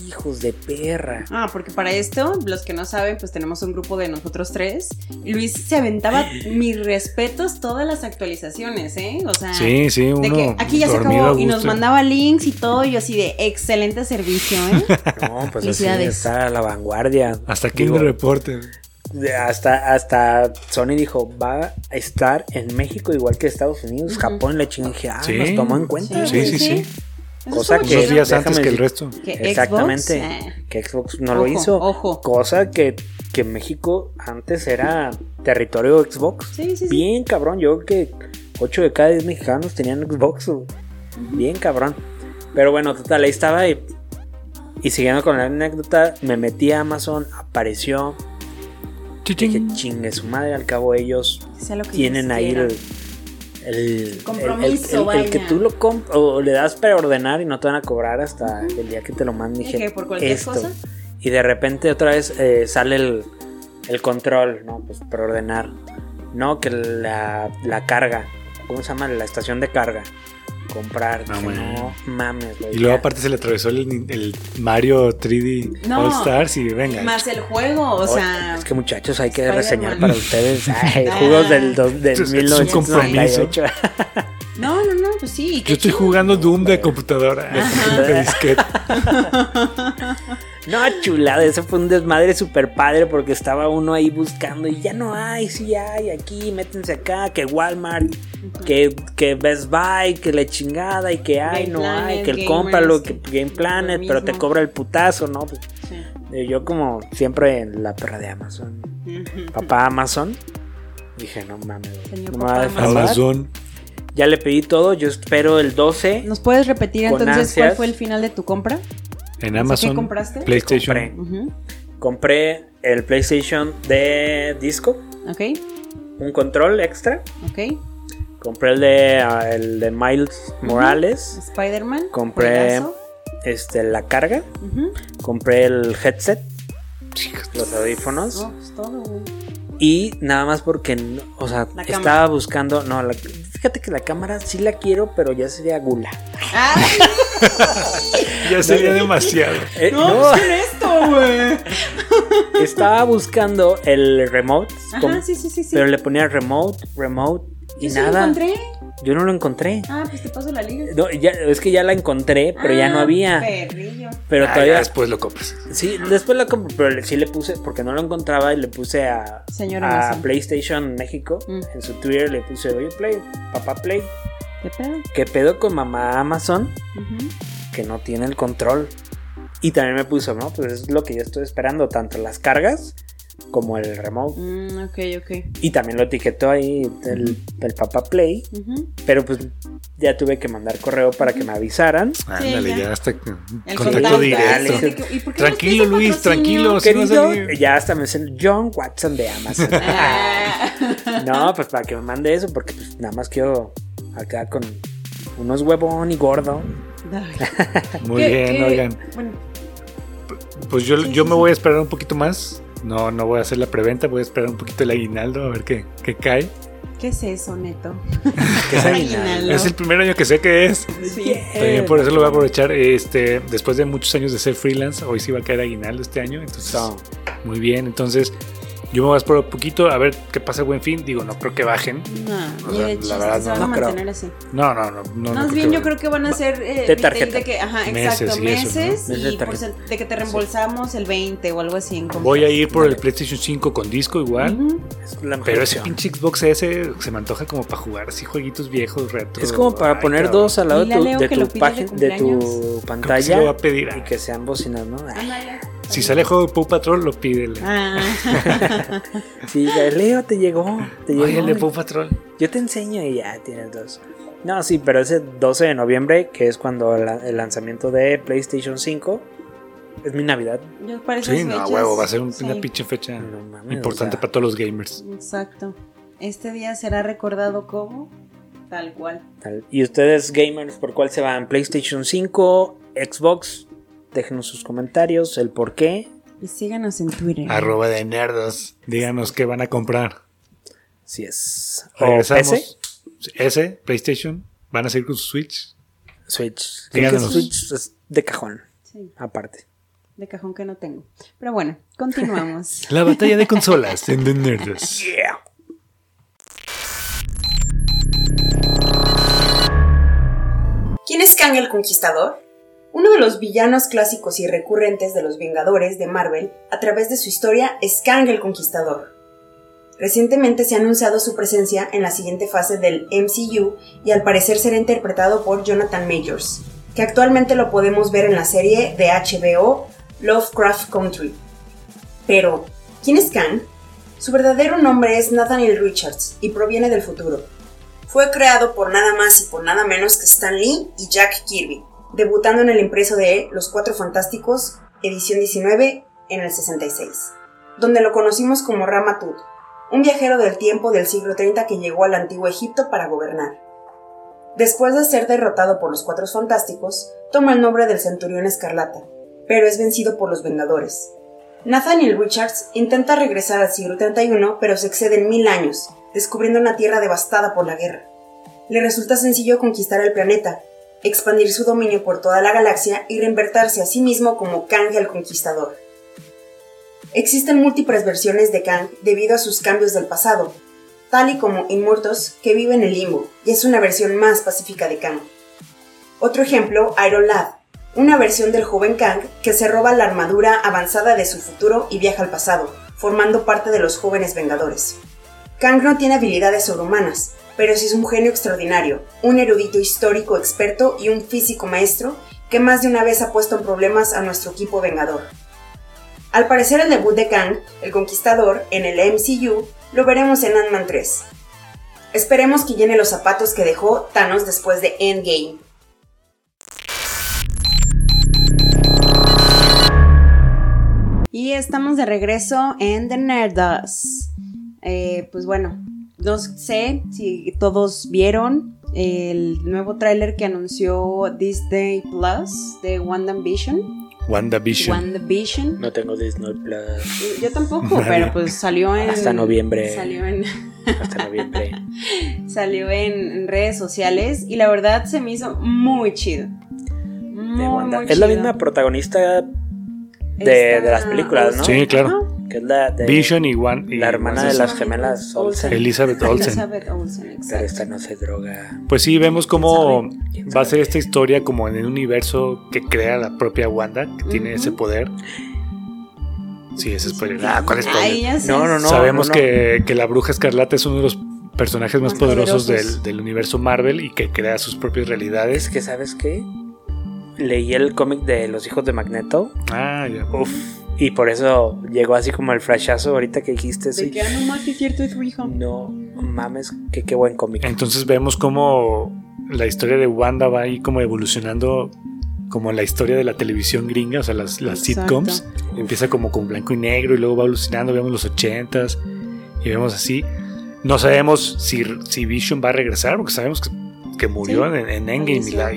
C: hijos de perra.
A: Ah, porque para esto, los que no saben, pues tenemos un grupo de nosotros tres. Luis se aventaba mis respetos todas las actualizaciones, ¿eh? O sea,
B: Sí, sí,
A: de
B: uno.
A: que aquí ya se acabó y nos mandaba links y todo, y yo así de excelente servicio, ¿eh?
C: No, pues así está a la vanguardia.
B: Hasta aquí
C: Digo,
B: me reporte.
C: hasta, hasta Sony dijo, va a estar en México igual que Estados Unidos. Japón, la chingada. Dije, ah,
B: Sí.
C: nos tomó en cuenta.
B: Sí, sí, sí.
A: Eso
C: Cosa que-
B: Dos
A: chido.
B: días antes que el resto.
A: Que
C: Exactamente.
A: Xbox, eh,
C: Que Xbox no lo hizo.
A: ojo.
C: Cosa que, que México antes era territorio Xbox.
A: Sí, sí, sí.
C: Bien cabrón, yo creo que 8 de cada 10 mexicanos tenían Xbox. Bien cabrón. Pero bueno, total, ahí estaba y, y siguiendo con la anécdota, me metí a Amazon, apareció, dije chingue su madre, al cabo ellos
A: Sea lo que
C: tienen ahí el... El,
A: Compromiso,
C: el- el- el que tú lo comp o le das para ordenar y no te van a cobrar hasta el día que te lo manden.
A: ¿De
C: Dije,
A: qué? ¿Por cualquier
C: esto.
A: cosa?
C: Y de repente otra vez eh, sale el, el control, ¿no? Pues para ordenar. No, que la, la carga. ¿Cómo se llama? La estación de carga. Comprar.
B: No,
C: Dije,
B: man.
C: no mames, güey.
B: Y luego aparte se le atravesó el, el Mario 3D
A: No.
B: All Stars y venga.
A: Más el juego, o sea.
C: es que muchachos hay que reseñar para ustedes ay,
A: Ah.
C: juegos del, dos- del
B: Es- es un
C: 1998.
A: No, no, no, pues sí.
B: Yo estoy
A: chido.
B: jugando Doom de computadora. De disquete.
C: No, chulada, eso fue un desmadre super padre porque estaba uno ahí buscando y ya no hay, sí hay, aquí, métense acá, que Walmart, que, que Best Buy, que la chingada y que hay,
A: Game
C: no hay, que el cómpralo, que Game Planet, pero te cobra el putazo, ¿no? Pues,
A: Sí.
C: eh, yo como siempre en la perra de Amazon, papá Amazon, dije, no mames,
A: Señor
C: no me va a.
B: Amazon.
C: Ya le pedí todo, yo espero el 12.
A: ¿Nos puedes repetir entonces cuál fue el final de tu compra?
B: En
A: ¿Qué
B: Amazon.
A: compraste?
B: PlayStation.
C: Compré. El PlayStation de disco,
A: Ok,
C: un control extra.
A: ok.
C: Compré el de, ah, el de Miles Morales.
A: Spider-Man.
C: Compré
A: juegazo.
C: este, la carga. Compré el headset. Los audífonos.
A: No, pues todo, güey.
C: Y nada más porque, o sea,
A: La
C: estaba
A: cámara.
C: buscando. No, la- fíjate que la cámara sí la quiero, pero ya sería gula.
B: Ya sería demasiado.
C: Eh,
A: No,
C: no,
A: pues con esto, güey.
C: estaba buscando el remote.
A: Ajá, sí, sí, sí. sí.
C: Pero le ponía remote, remote. Y
A: Yo sí lo
C: nada.
A: encontré.
C: Yo no lo encontré.
A: Ah, pues te paso la liga.
C: No, ya- es que ya la encontré, pero ya no
A: Ah,
C: había.
A: Perrillo.
C: Pero
B: Ah, ya
C: todavía.
B: después lo compras.
C: Sí, después la compré, pero sí le puse, porque no lo encontraba y le puse a,
A: Señor
C: a. PlayStation México.
A: Mm.
C: En su Twitter le puse, oye, Play, papá Play.
A: ¿Qué pedo?
C: ¿Qué pedo con mamá Amazon que no tiene el control? Y también me puso, no, pues es lo que yo estoy esperando, tanto las cargas como el remote.
A: Mm, ok, ok.
C: Y también lo etiquetó ahí el, el papá Play, pero pues ya tuve que mandar correo para que me avisaran.
B: Ándale,
A: ya.
B: ya hasta
A: El
B: contacto directo.
C: Dale.
A: ¿Y por qué
B: Tranquilo, Luis, tranquilo. sí
C: ya hasta me dicen John Watson de Amazon.
A: Ah.
C: No, pues para que me mande eso, porque pues nada más quiero acá con unos huevón y gordo.
B: Muy bien, oigan. Pues yo, yo me voy a esperar un poquito más. No, no voy a hacer la preventa, voy a esperar un poquito el aguinaldo a ver qué, qué cae.
A: ¿Qué es eso, Neto?
B: ¿Qué es aguinaldo? Es el primer año que sé que es. Sí. También por eso lo voy a aprovechar. Este, después de muchos años de ser freelance, hoy sí va a caer aguinaldo este año. Entonces, muy bien. Entonces, yo me voy a esperar un poquito a ver qué pasa el buen fin. Digo, no creo que bajen.
A: No, la verdad no.
B: no,
A: creo. Así.
B: no, no, no, no.
A: Más bien, yo creo que van a ser eh,
C: de tarjeta.
A: De que, ajá, exacto, meses, y, por de que te reembolsamos el 20 o algo así.
B: Voy a ir por el PlayStation 5 con disco igual. pero ese pinche Xbox S se me antoja como para jugar así jueguitos viejos, retro.
C: Es como para poner dos al lado de tu, de tu, página, de tu pantalla.
B: va a pedir.
C: Y que sean bocinas, ¿no?
B: Si sale juego de Paw Patrol, lo pide. Ah.
C: sí, Leo, te llegó. Te llegó.
B: el de Paw Patrol.
C: Yo te enseño y ya tienes dos. No, sí, pero ese 12 de noviembre, que es cuando el lanzamiento de PlayStation 5, es mi Navidad.
A: Yo
B: sí, no, huevo, va a ser una pinche fecha importante para todos los gamers.
A: Exacto. Este día será recordado como tal cual.
C: ¿Y ustedes, gamers, por cuál se van? ¿PlayStation 5, Xbox, Déjenos sus comentarios, el por qué.
A: Y síganos en Twitter.
B: Arroba de nerdos. Díganos qué van a comprar.
C: Si es.
B: Regresamos. S, PlayStation. ¿Van a seguir con su Switch?
C: Switch. Díganos. Switch es de cajón. Sí. Aparte.
A: De cajón que no tengo. Pero bueno, continuamos.
B: La batalla de consolas en The Nerdos. Yeah.
A: ¿Quién es Kang el Conquistador? Uno de los villanos clásicos y recurrentes de los Vengadores de Marvel a través de su historia es Kang el Conquistador. Recientemente se ha anunciado su presencia en la siguiente fase del MCU y al parecer será interpretado por Jonathan Majors, que actualmente lo podemos ver en la serie de HBO Lovecraft Country. Pero, ¿quién es Kang? Su verdadero nombre es Nathaniel Richards y proviene del futuro. Fue creado por nada más y por nada menos que Stan Lee y Jack Kirby, debutando en el impreso de Los Cuatro Fantásticos, edición 19, en el 66, donde lo conocimos como Ramatut, un viajero del tiempo del siglo 30 que llegó al antiguo Egipto para gobernar. Después de ser derrotado por los Cuatro Fantásticos, toma el nombre del Centurión Escarlata, pero es vencido por los Vengadores. Nathaniel Richards intenta regresar al siglo 31, pero se exceden mil años, descubriendo una tierra devastada por la guerra. Le resulta sencillo conquistar el planeta, expandir su dominio por toda la galaxia y reinvertirse a sí mismo como Kang el Conquistador. Existen múltiples versiones de Kang debido a sus cambios del pasado, tal y como Immortus, que vive en el limbo, y es una versión más pacífica de Kang. Otro ejemplo, Iron Lad, una versión del joven Kang que se roba la armadura avanzada de su futuro y viaja al pasado, formando parte de los jóvenes Vengadores. Kang no tiene habilidades sobrehumanas, pero sí es un genio extraordinario, un erudito histórico experto y un físico maestro que más de una vez ha puesto en problemas a nuestro equipo vengador. Al parecer el debut de Kang, el Conquistador, en el MCU, lo veremos en Ant-Man 3. Esperemos que llene los zapatos que dejó Thanos después de Endgame. Y estamos de regreso en The Nerdos. Eh, pues bueno, no sé si todos vieron el nuevo tráiler que anunció Disney Plus de WandaVision.
B: WandaVision.
A: WandaVision.
C: No tengo Disney Plus.
A: Yo tampoco, pero pues salió en.
C: Hasta noviembre.
A: Salió en.
C: Hasta noviembre.
A: salió en, redes sociales y la verdad se me hizo muy chido. Muy,
C: es la misma protagonista de, las películas, ¿no?
B: Sí, claro
C: que es la
B: de Vision y, One,
C: la hermana de las gemelas Olsen.
B: Elizabeth Olsen.
A: Elizabeth Olsen,
C: Pero esta no se droga.
B: Pues sí, vemos cómo va a ser esta historia como en el universo que crea la propia Wanda, que tiene ese poder. Sí, ese spoiler. Ah, ¿cuál spoiler?
C: no, no, no.
B: Sabemos Que, que, la bruja escarlata es uno de los personajes más, poderosos, Del, del, universo Marvel y que crea sus propias realidades.
C: Es que, ¿sabes qué? Leí el cómic de Los Hijos de Magneto.
B: Ah, ya.
C: Uf y por eso llegó así como el flashazo ahorita que dijiste.
A: De que, ah, no mames, cierto, es su hijo.
C: No mames, que qué buen cómic.
B: Entonces vemos como la historia de Wanda va ahí como evolucionando como la historia de la televisión gringa, o sea, las, las sitcoms. Empieza como con blanco y negro y luego va evolucionando, vemos los ochentas y vemos así. No sabemos si, si Vision va a regresar, porque sabemos que, que murió en, en, Endgame y, la,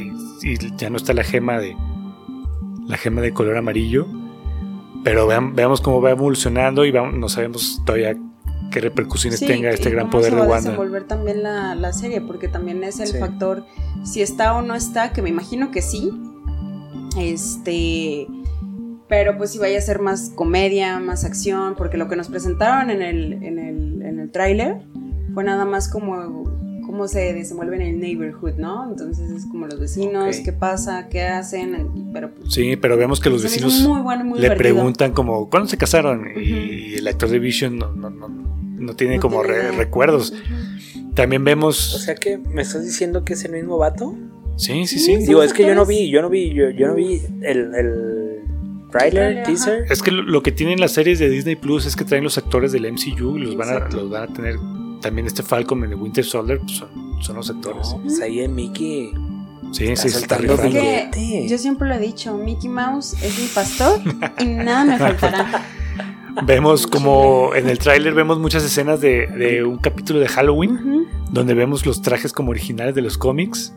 B: ya no está la gema de la gema de color amarillo. Pero veamos cómo va evolucionando y no sabemos todavía qué repercusiones tenga este gran poder de Wanda.
A: a desenvolver también la, la, serie, porque también es el factor si está o no está, que me imagino que sí. Este. Pero pues si vaya a ser más comedia, más acción, porque lo que nos presentaron en el, en el, en el tráiler fue nada más como cómo se desenvuelve en el neighborhood, ¿no? Entonces es como los vecinos, qué pasa, qué hacen, pero pues,
B: Sí, pero vemos que los vecinos le preguntan como, ¿cuándo se casaron? Y el actor de Vision no, no, no, no tiene como recuerdos. También vemos...
C: O sea que, ¿me estás diciendo que es el mismo vato?
B: Sí, sí, sí.
C: Digo, es que yo no vi, yo no vi, yo, yo no vi el, el trailer, teaser.
B: Es que lo, que tienen las series de Disney Plus es que traen los actores del MCU y los van a, los van a tener también este Falcon en el Winter Soldier, pues son, los actores.
C: pues ahí en Mickey.
B: Sí, sí,
C: está
A: Yo siempre lo he dicho, Mickey Mouse es mi pastor y nada me faltará.
B: Vemos como en el tráiler vemos muchas escenas de, un capítulo de Halloween, donde vemos los trajes como originales de los cómics,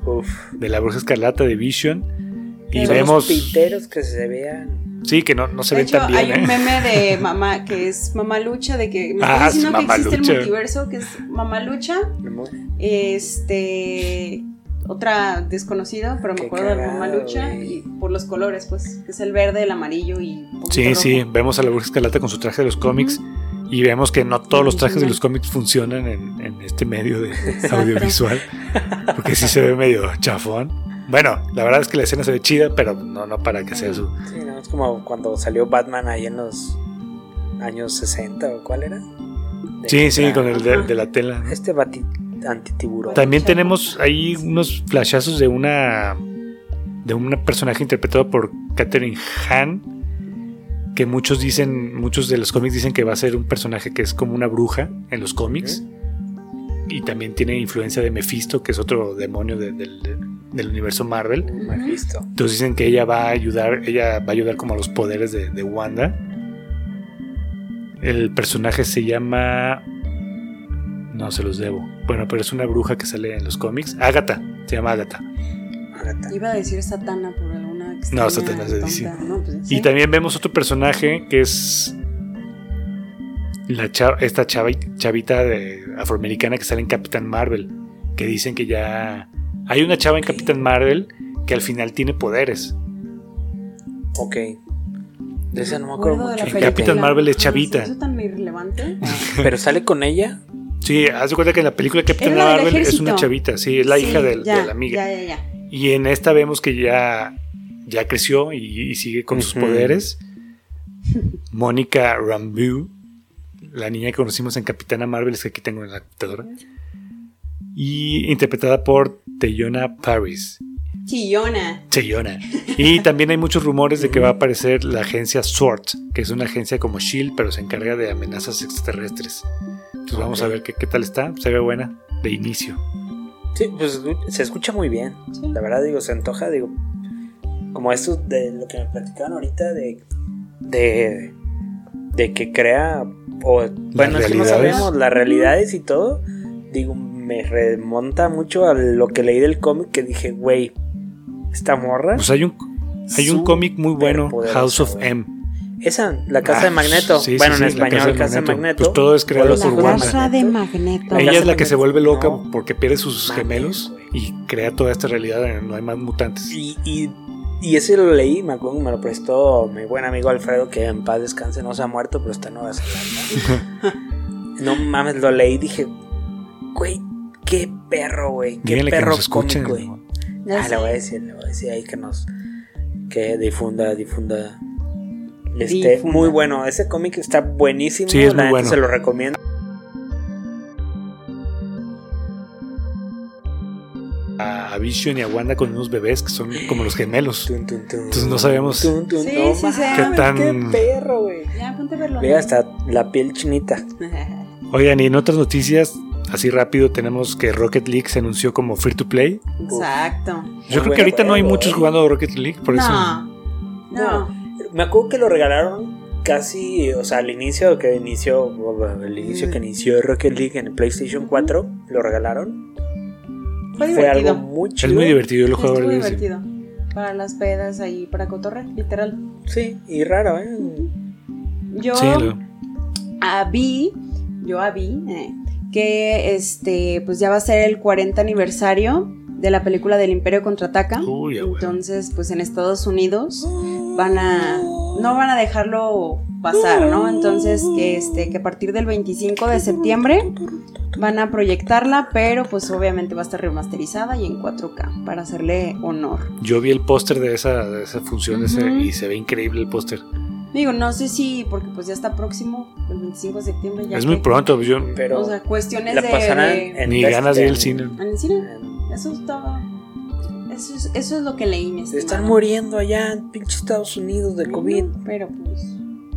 B: de la Bruja Escarlata, de Vision. Y vemos...
C: Los que se vean
B: Sí, que no, no se ven tan bien.
A: Hay un ¿eh? meme de mamá que es Mamá Lucha, de que me ah, diciendo que existe el multiverso, que es Mamá Lucha. Este otra desconocida, pero me acuerdo de Mamá Lucha y por los colores, pues, que es el verde, el amarillo y
B: Sí, sí, vemos a la Bruja Escarlata con su traje de los cómics y vemos que no todos los trajes de los cómics funcionan en, en este medio de audiovisual, porque sí se ve medio chafón. Bueno, la verdad es que la escena se ve chida, pero no, no para que sea su.
C: Sí, no, es como cuando salió Batman ahí en los años 60 o cuál era.
B: sí, sí, con el de, la tela.
C: Este antitiburón.
B: También tenemos ahí unos flashazos de una. de un personaje interpretado por Catherine Hahn. Que muchos dicen, muchos de los cómics dicen que va a ser un personaje que es como una bruja en los cómics. Y también tiene influencia de Mephisto, que es otro demonio del del universo Marvel.
C: Mephisto.
B: Entonces dicen que ella va a ayudar, ella va a ayudar como a los poderes de, Wanda. El personaje se llama. No se los debo. Bueno, pero es una bruja que sale en los cómics. Agatha, se llama Agatha.
A: Iba a decir Satana por alguna
B: No, Satana se dice. Pues, y también vemos otro personaje que es la esta chavita de, afroamericana que sale en Capitán Marvel, que dicen que ya hay una chava en Capitán Marvel que al final tiene poderes.
C: Ok. De esa no me acuerdo mucho.
B: En Capitán Marvel es chavita.
A: ¿Eso tan irrelevante?
C: ¿Pero sale con ella?
B: Sí, haz de cuenta que en la película de Capitán Marvel es una chavita, sí, es la hija de, la amiga.
A: Ya, ya, ya.
B: Y en esta vemos que ya, ya creció y, sigue con sus poderes. Mónica Rambeau, la niña que conocimos en Capitana Marvel, es que aquí tengo en la computadora y interpretada por Teyona Paris.
A: Chillona.
B: Chillona. Y también hay muchos rumores de que va a aparecer la agencia SWORD, que es una agencia como SHIELD, pero se encarga de amenazas extraterrestres. Entonces vamos a ver qué, qué tal está. Se ve buena de inicio.
C: Sí, pues se escucha muy bien. La verdad, digo, se antoja, digo, como esto de lo que me platicaban ahorita de, de, de que crea, o bueno, es que no sabemos las realidades y todo. Digo, me remonta mucho a lo que leí del cómic que dije, güey, esta morra.
B: Pues hay un, hay un cómic muy bueno, House of M.
C: Esa, la casa de ah, Magneto. bueno, en español, casa, de Magneto.
B: Pues todo es creado por
A: Wanda. Casa de Magneto.
B: Ella es la que se vuelve loca porque pierde sus gemelos y crea toda esta realidad. No hay más mutantes.
C: Y, y, y, ese lo leí, me acuerdo, me lo prestó mi buen amigo Alfredo, que en paz descanse, no se ha muerto, pero está en Nueva Zelanda. no mames, lo leí y dije, güey, Qué perro, güey. Qué perro cómico, güey. Ah, le voy a decir, le voy a decir ahí que nos. Que difunda, difunda. Este, muy bueno. Ese cómic está buenísimo.
B: Sí, es muy bueno.
C: Se lo recomiendo.
B: A Vision y a Wanda con unos bebés que son como los gemelos. Entonces no sabemos
A: sí, sí,
B: qué tan.
C: Qué perro, güey. Ve hasta la piel chinita.
B: Oigan, y en otras noticias, así rápido tenemos que Rocket League se anunció como free to play.
A: Exacto.
B: Yo creo que ahorita no hay muchos jugando Rocket League, por eso.
A: No.
C: Me acuerdo que lo regalaron casi, o sea, al inicio que inició, el inicio que inició Rocket League en el PlayStation 4, lo regalaron.
A: Fue, algo
C: muy chido.
B: Es muy divertido, lo juego
A: muy divertido. para las pedas ahí, para cotorrear, literal.
C: Sí, y raro, ¿eh?
A: Yo
B: Sí, lo-
A: ah, vi, yo vi, eh, que este, pues ya va a ser el 40 aniversario de la película del Imperio Contraataca.
B: Uy, bueno.
A: Entonces, pues en Estados Unidos van a, no van a dejarlo pasar, ¿no? Entonces, que este, que a partir del 25 de septiembre van a proyectarla, pero pues obviamente va a estar remasterizada y en 4K para hacerle honor.
B: Yo vi el póster de esa, de esa función de ese-
A: Ujú.
B: y se ve increíble el póster.
A: Digo, no sé si, porque pues ya está próximo, el 25 de septiembre. Ya
B: Es
A: que-
B: muy pronto, yo
C: Pero
A: O sea, cuestiones
C: la
A: de... de-
C: en
B: ni
C: Best
B: ganas de ir al cine.
A: ¿En el cine? Eso estaba... Eso es, eso es lo que leí, mi
C: Se están muriendo allá en pinche Estados Unidos de COVID.
A: Pero pues...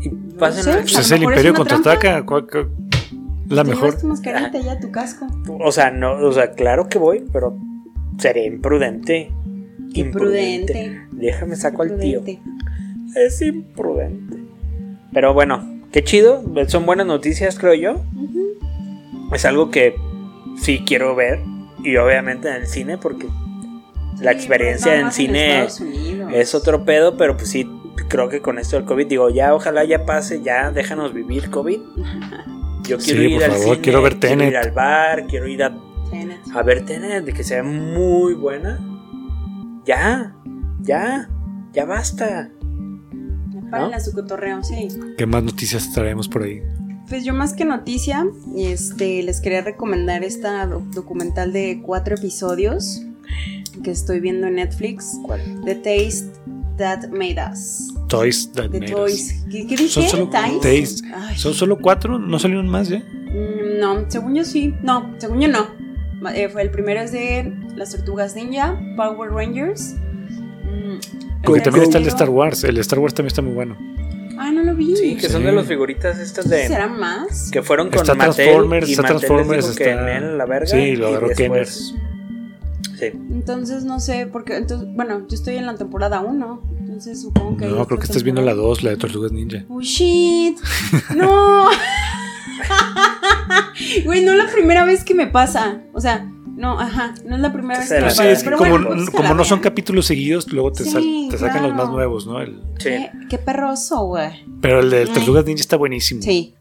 C: Y
A: No
C: pasan
A: sé.
B: Pues
A: A
B: es el Imperio contraataca. ¿cuál- cuál- La
A: te
B: mejor.
A: tu mascarita ya, tu casco.
C: O sea, no, o sea, claro que voy, pero sería imprudente.
A: Imprudente.
C: Déjame saco al tío. Es imprudente. Pero bueno, qué chido. Son buenas noticias, creo yo. Es algo que sí quiero ver. Y obviamente en el cine, porque la experiencia en cine es otro pedo. Pero pues sí, creo que con esto del COVID, digo, ya ojalá ya pase, ya déjanos vivir COVID. Yo quiero
B: Sí,
C: ir
B: por
C: al
B: favor,
C: cine,
B: quiero ver
C: quiero ir al bar, quiero ir a
A: Tenet.
C: a ver Tenet, de que sea muy buena. Ya, ya, ya basta.
A: Párenle a su cotorreo, sí.
B: ¿Qué más noticias traemos por ahí?
A: Pues yo más que noticia, este, les quería recomendar esta doc- documental de cuatro episodios que estoy viendo en Netflix.
C: ¿Cuál?
A: The Taste That Made Us.
B: Toys That
A: The
B: Made
A: Toys.
B: Us.
A: ¿Qué, qué dije?
B: Son solo
A: ¿Taste?
B: ¿Son solo cuatro? ¿No salieron más ya?
A: mm, no, según yo sí. No, según yo no. Eh, fue el primero es de las Tortugas Ninja, Power Rangers. Mm, el
B: también está el de Star Wars. El de Star Wars también está muy bueno.
A: Ah, no lo vi.
C: Sí, que son de las figuritas estas de.
A: ¿Será más?
C: Que fueron con
B: Está
C: Mattel
B: Transformers,
C: y
B: está
C: Mattel les
B: Transformers,
C: dijo que
B: está-
C: en él la verga.
B: Sí, lo
C: y
B: agarró
C: después- Sí.
A: Entonces no sé, porque entonces, bueno, yo estoy en la temporada 1, entonces supongo que...
B: No, creo que estás viendo la
A: temporada.
B: 2, la de Tortugas Ninja.
A: Oh shit. No. Güey, no es la primera vez que me pasa. O sea, no, ajá, no es la primera vez que me pasa.
B: Sí, es que
A: Pero
B: como,
A: bueno, pues,
B: como no son capítulos seguidos, luego te,
A: Sí,
B: sal- te sacan los más nuevos, ¿no? El-
C: Sí.
A: Qué, qué perroso, güey.
B: pero el de. Tortugas Ninja está buenísimo.
A: Sí,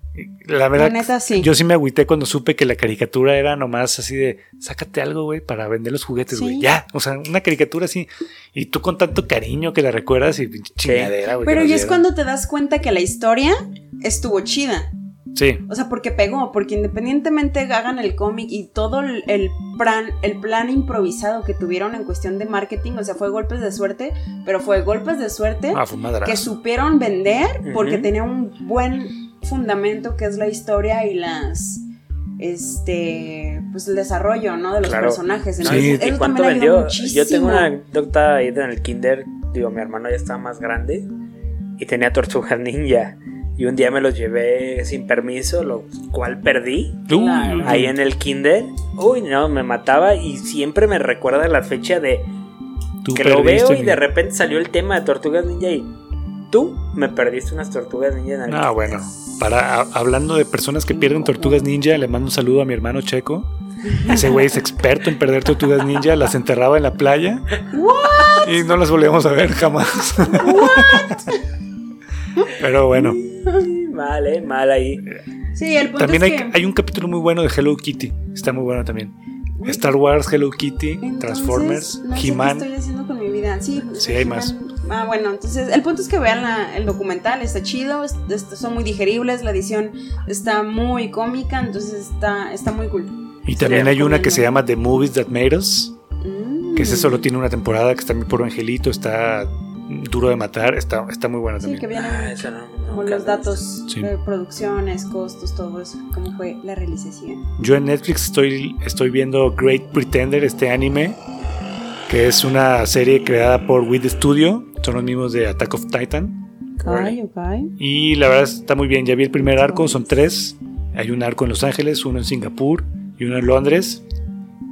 B: La verdad,
A: la neta sí.
B: yo sí me agüité cuando supe que la caricatura era nomás así de, sácate algo, güey, para vender los juguetes,
A: Sí.
B: güey. Ya, o sea, una caricatura así. Y tú con tanto cariño que la recuerdas y pinche chingadera, güey.
A: Pero
B: nos
A: es cuando te das cuenta que la historia estuvo chida.
B: Sí,
A: O sea, porque pegó, porque independientemente hagan el cómic y todo el, plan, el plan improvisado que tuvieron en cuestión de marketing, o sea, fue golpes de suerte, pero fue golpes de suerte
B: ah,
A: que supieron vender porque tenía un buen fundamento que es la historia y las este pues el desarrollo ¿no? de los
C: Claro.
A: personajes
C: No,
B: Sí.
C: ¿y-
A: Entonces,
C: ¿Y
A: eso
C: cuánto vendió? Yo tengo una anécdota ahí en el kinder. Digo, mi hermano ya estaba más grande y tenía tortugas ninja. Y un día me los llevé sin permiso, lo cual perdí.
A: Claro.
C: Ahí en el kinder. Uy, no, me mataba y siempre me recuerda la fecha de
B: Tú
C: que lo veo y
B: mi-
C: de repente salió el tema de tortugas ninja y tú me perdiste unas tortugas ninja en el
B: Ah, bueno. Para, a- hablando de personas que pierden tortugas ninja, le mando un saludo a mi hermano Checo. Ese güey es experto en perder tortugas ninja, las enterraba en la playa y no las volvíamos a ver jamás. Pero bueno,
C: Mal, eh, mal ahí.
A: sí el punto
B: también
A: es
B: hay,
A: que
B: hay un capítulo muy bueno de Hello Kitty. Está muy bueno también. Star Wars, Hello Kitty,
A: Entonces,
B: Transformers,
A: no sé
B: He-Man.
A: estoy haciendo con mi vida sí
B: Sí, hay más.
A: Ah bueno entonces el punto es que vean la- el documental está chido es- es- son muy digeribles la edición está muy cómica entonces está está muy cool
B: Y también
A: Sí,
B: hay una que se llama The Movies That Made Us,
A: Mm.
B: que ese solo tiene una temporada, que está muy por Angelito, está duro de matar, está, está muy buena
A: sí
B: también.
A: que vienen
C: Ah, eso no,
A: como
C: nunca
A: los datos
B: Sí.
A: de producciones, costos, todo eso, cómo fue la realización.
B: Yo en Netflix estoy, estoy viendo Great Pretender, este anime, que es una serie creada por Wit Studio, son los mismos de Attack of Titan.
C: Órale.
A: ok.
B: Y la verdad está muy bien, ya vi el primer arco, son tres. Hay un arco en Los Ángeles, uno en Singapur y uno en Londres.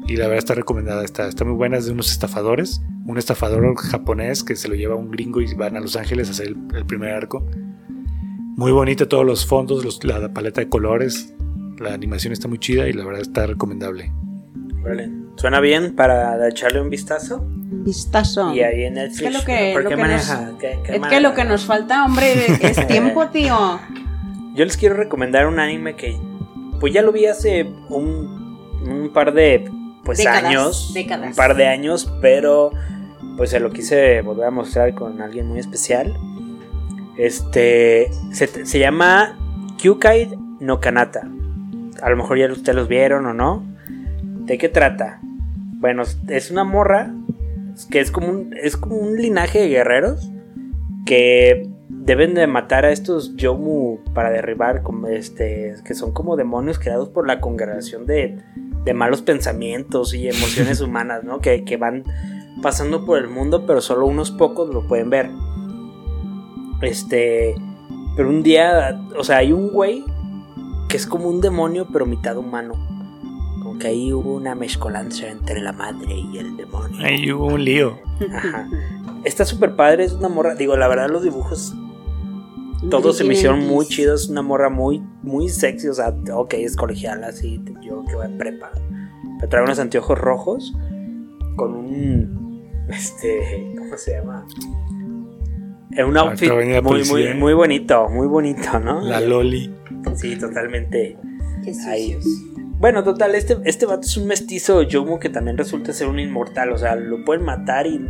B: Y la verdad está recomendada, está, está muy buena, es de unos estafadores. Un estafador japonés que se lo lleva a un gringo y van a Los Ángeles a hacer el, el primer arco. Muy bonito todos los fondos, los- la paleta de colores. La animación está muy chida y la verdad está recomendable.
C: Órale. Suena bien para echarle un vistazo.
A: Vistazo.
C: Y ahí en Netflix.
A: Es que lo que,
C: ¿Por
A: lo
C: qué
A: que
C: maneja?
A: nos,
C: ¿Qué- qué
A: es que lo que nos falta, hombre, es tiempo, tío.
C: Yo les quiero recomendar un anime que pues ya lo vi hace un, un par de pues
A: Décadas,
C: años,
A: décadas.
C: un par de años, pero pues se lo quise volver a mostrar con alguien muy especial. Este se, se llama Kyukai no Kanata. A lo mejor ya ustedes los vieron o no. ¿De qué trata? Bueno, es una morra que es como un, es como un linaje de guerreros que deben de matar a estos Yomu para derribar como este que son como demonios creados por la congregación de, de malos pensamientos y emociones humanas, ¿no? Que, que van pasando por el mundo, pero solo unos pocos lo pueden ver. Este, pero un día, o sea, hay un güey que es como un demonio, pero mitad humano. Como que ahí hubo una mezcolanza entre la madre y el demonio.
B: Ahí hubo un lío.
C: Ajá. Está súper padre, es una morra. Digo, la verdad, los dibujos todos se me hicieron muy chidos. Es una morra muy, muy sexy. O sea, ok, es colegial, así. Yo que voy en prepa. Pero trae unos anteojos rojos con un. Este. ¿Cómo se llama? En un outfit muy, muy, muy bonito, muy bonito, ¿no?
B: La Loli.
C: Sí, totalmente.
A: Qué
C: Ahí. Bueno, total, este, este vato es un mestizo Yomu que también resulta ser un inmortal. O sea, lo pueden matar y.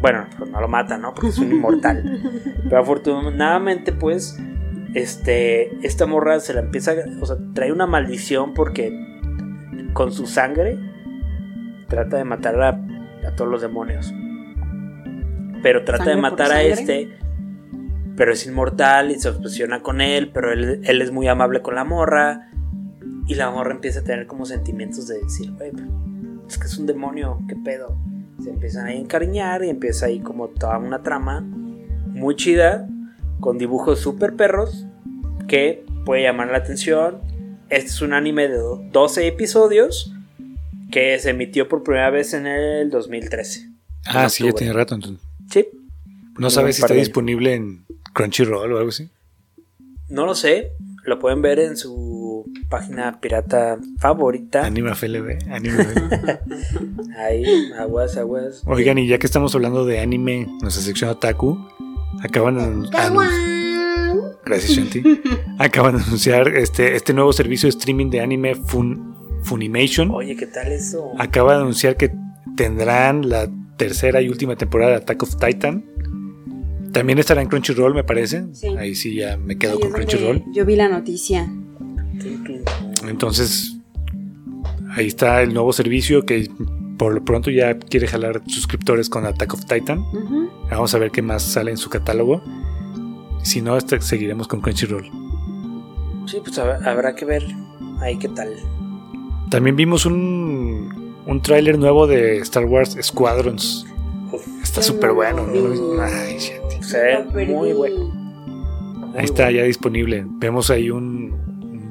C: Bueno, pues no lo matan, ¿no? Porque es un inmortal. Pero afortunadamente, pues. Este. Esta morra se la empieza. O sea, trae una maldición porque. Con su sangre. Trata de matar a, a todos los demonios. Pero trata de
A: ¿Sangre por
C: matar a este. Pero es inmortal y se obsesiona con él. Pero él, él es muy amable con la morra. Y la morra empieza a tener como sentimientos de decir, güey, es que es un demonio, qué pedo. Se empiezan a encariñar y empieza ahí como toda una trama muy chida, con dibujos súper perros, que puede llamar la atención. Este es un anime de do- 12 episodios que se emitió por primera vez en el 2013.
B: Ah, sí, ya tiene rato entonces.
C: Sí,
B: ¿No sabes si está disponible en Crunchyroll o algo así?
C: no lo sé, lo pueden ver en su página pirata favorita.
B: Anime FLB. Anime FLB.
C: Ahí, aguas, aguas.
B: Oigan, y ya que estamos hablando de anime, nuestra sección Otaku, acaban de Gracias, Shanti. Acaban de anunciar este, este nuevo servicio de streaming de anime Fun, Funimation.
C: Oye, ¿qué tal eso?
B: Acaba de anunciar que tendrán la tercera y última temporada de Attack of Titan. También estará en Crunchyroll, me parece.
A: Sí.
B: Ahí sí ya me quedo
A: Sí,
B: con Crunchyroll.
A: Yo vi la noticia.
B: Entonces, ahí está el nuevo servicio que por lo pronto ya quiere jalar suscriptores con Attack of Titan. Vamos a ver qué más sale en su catálogo. Si no, este- seguiremos con Crunchyroll.
C: Sí, pues hab- habrá que ver ahí qué tal.
B: También vimos un, un tráiler nuevo de Star Wars Squadrons.
C: Uf,
B: Está súper
A: no
B: bueno. ¿no? Ay,
C: muy bueno. muy
B: Ahí está
C: bueno.
B: ya disponible. Vemos ahí un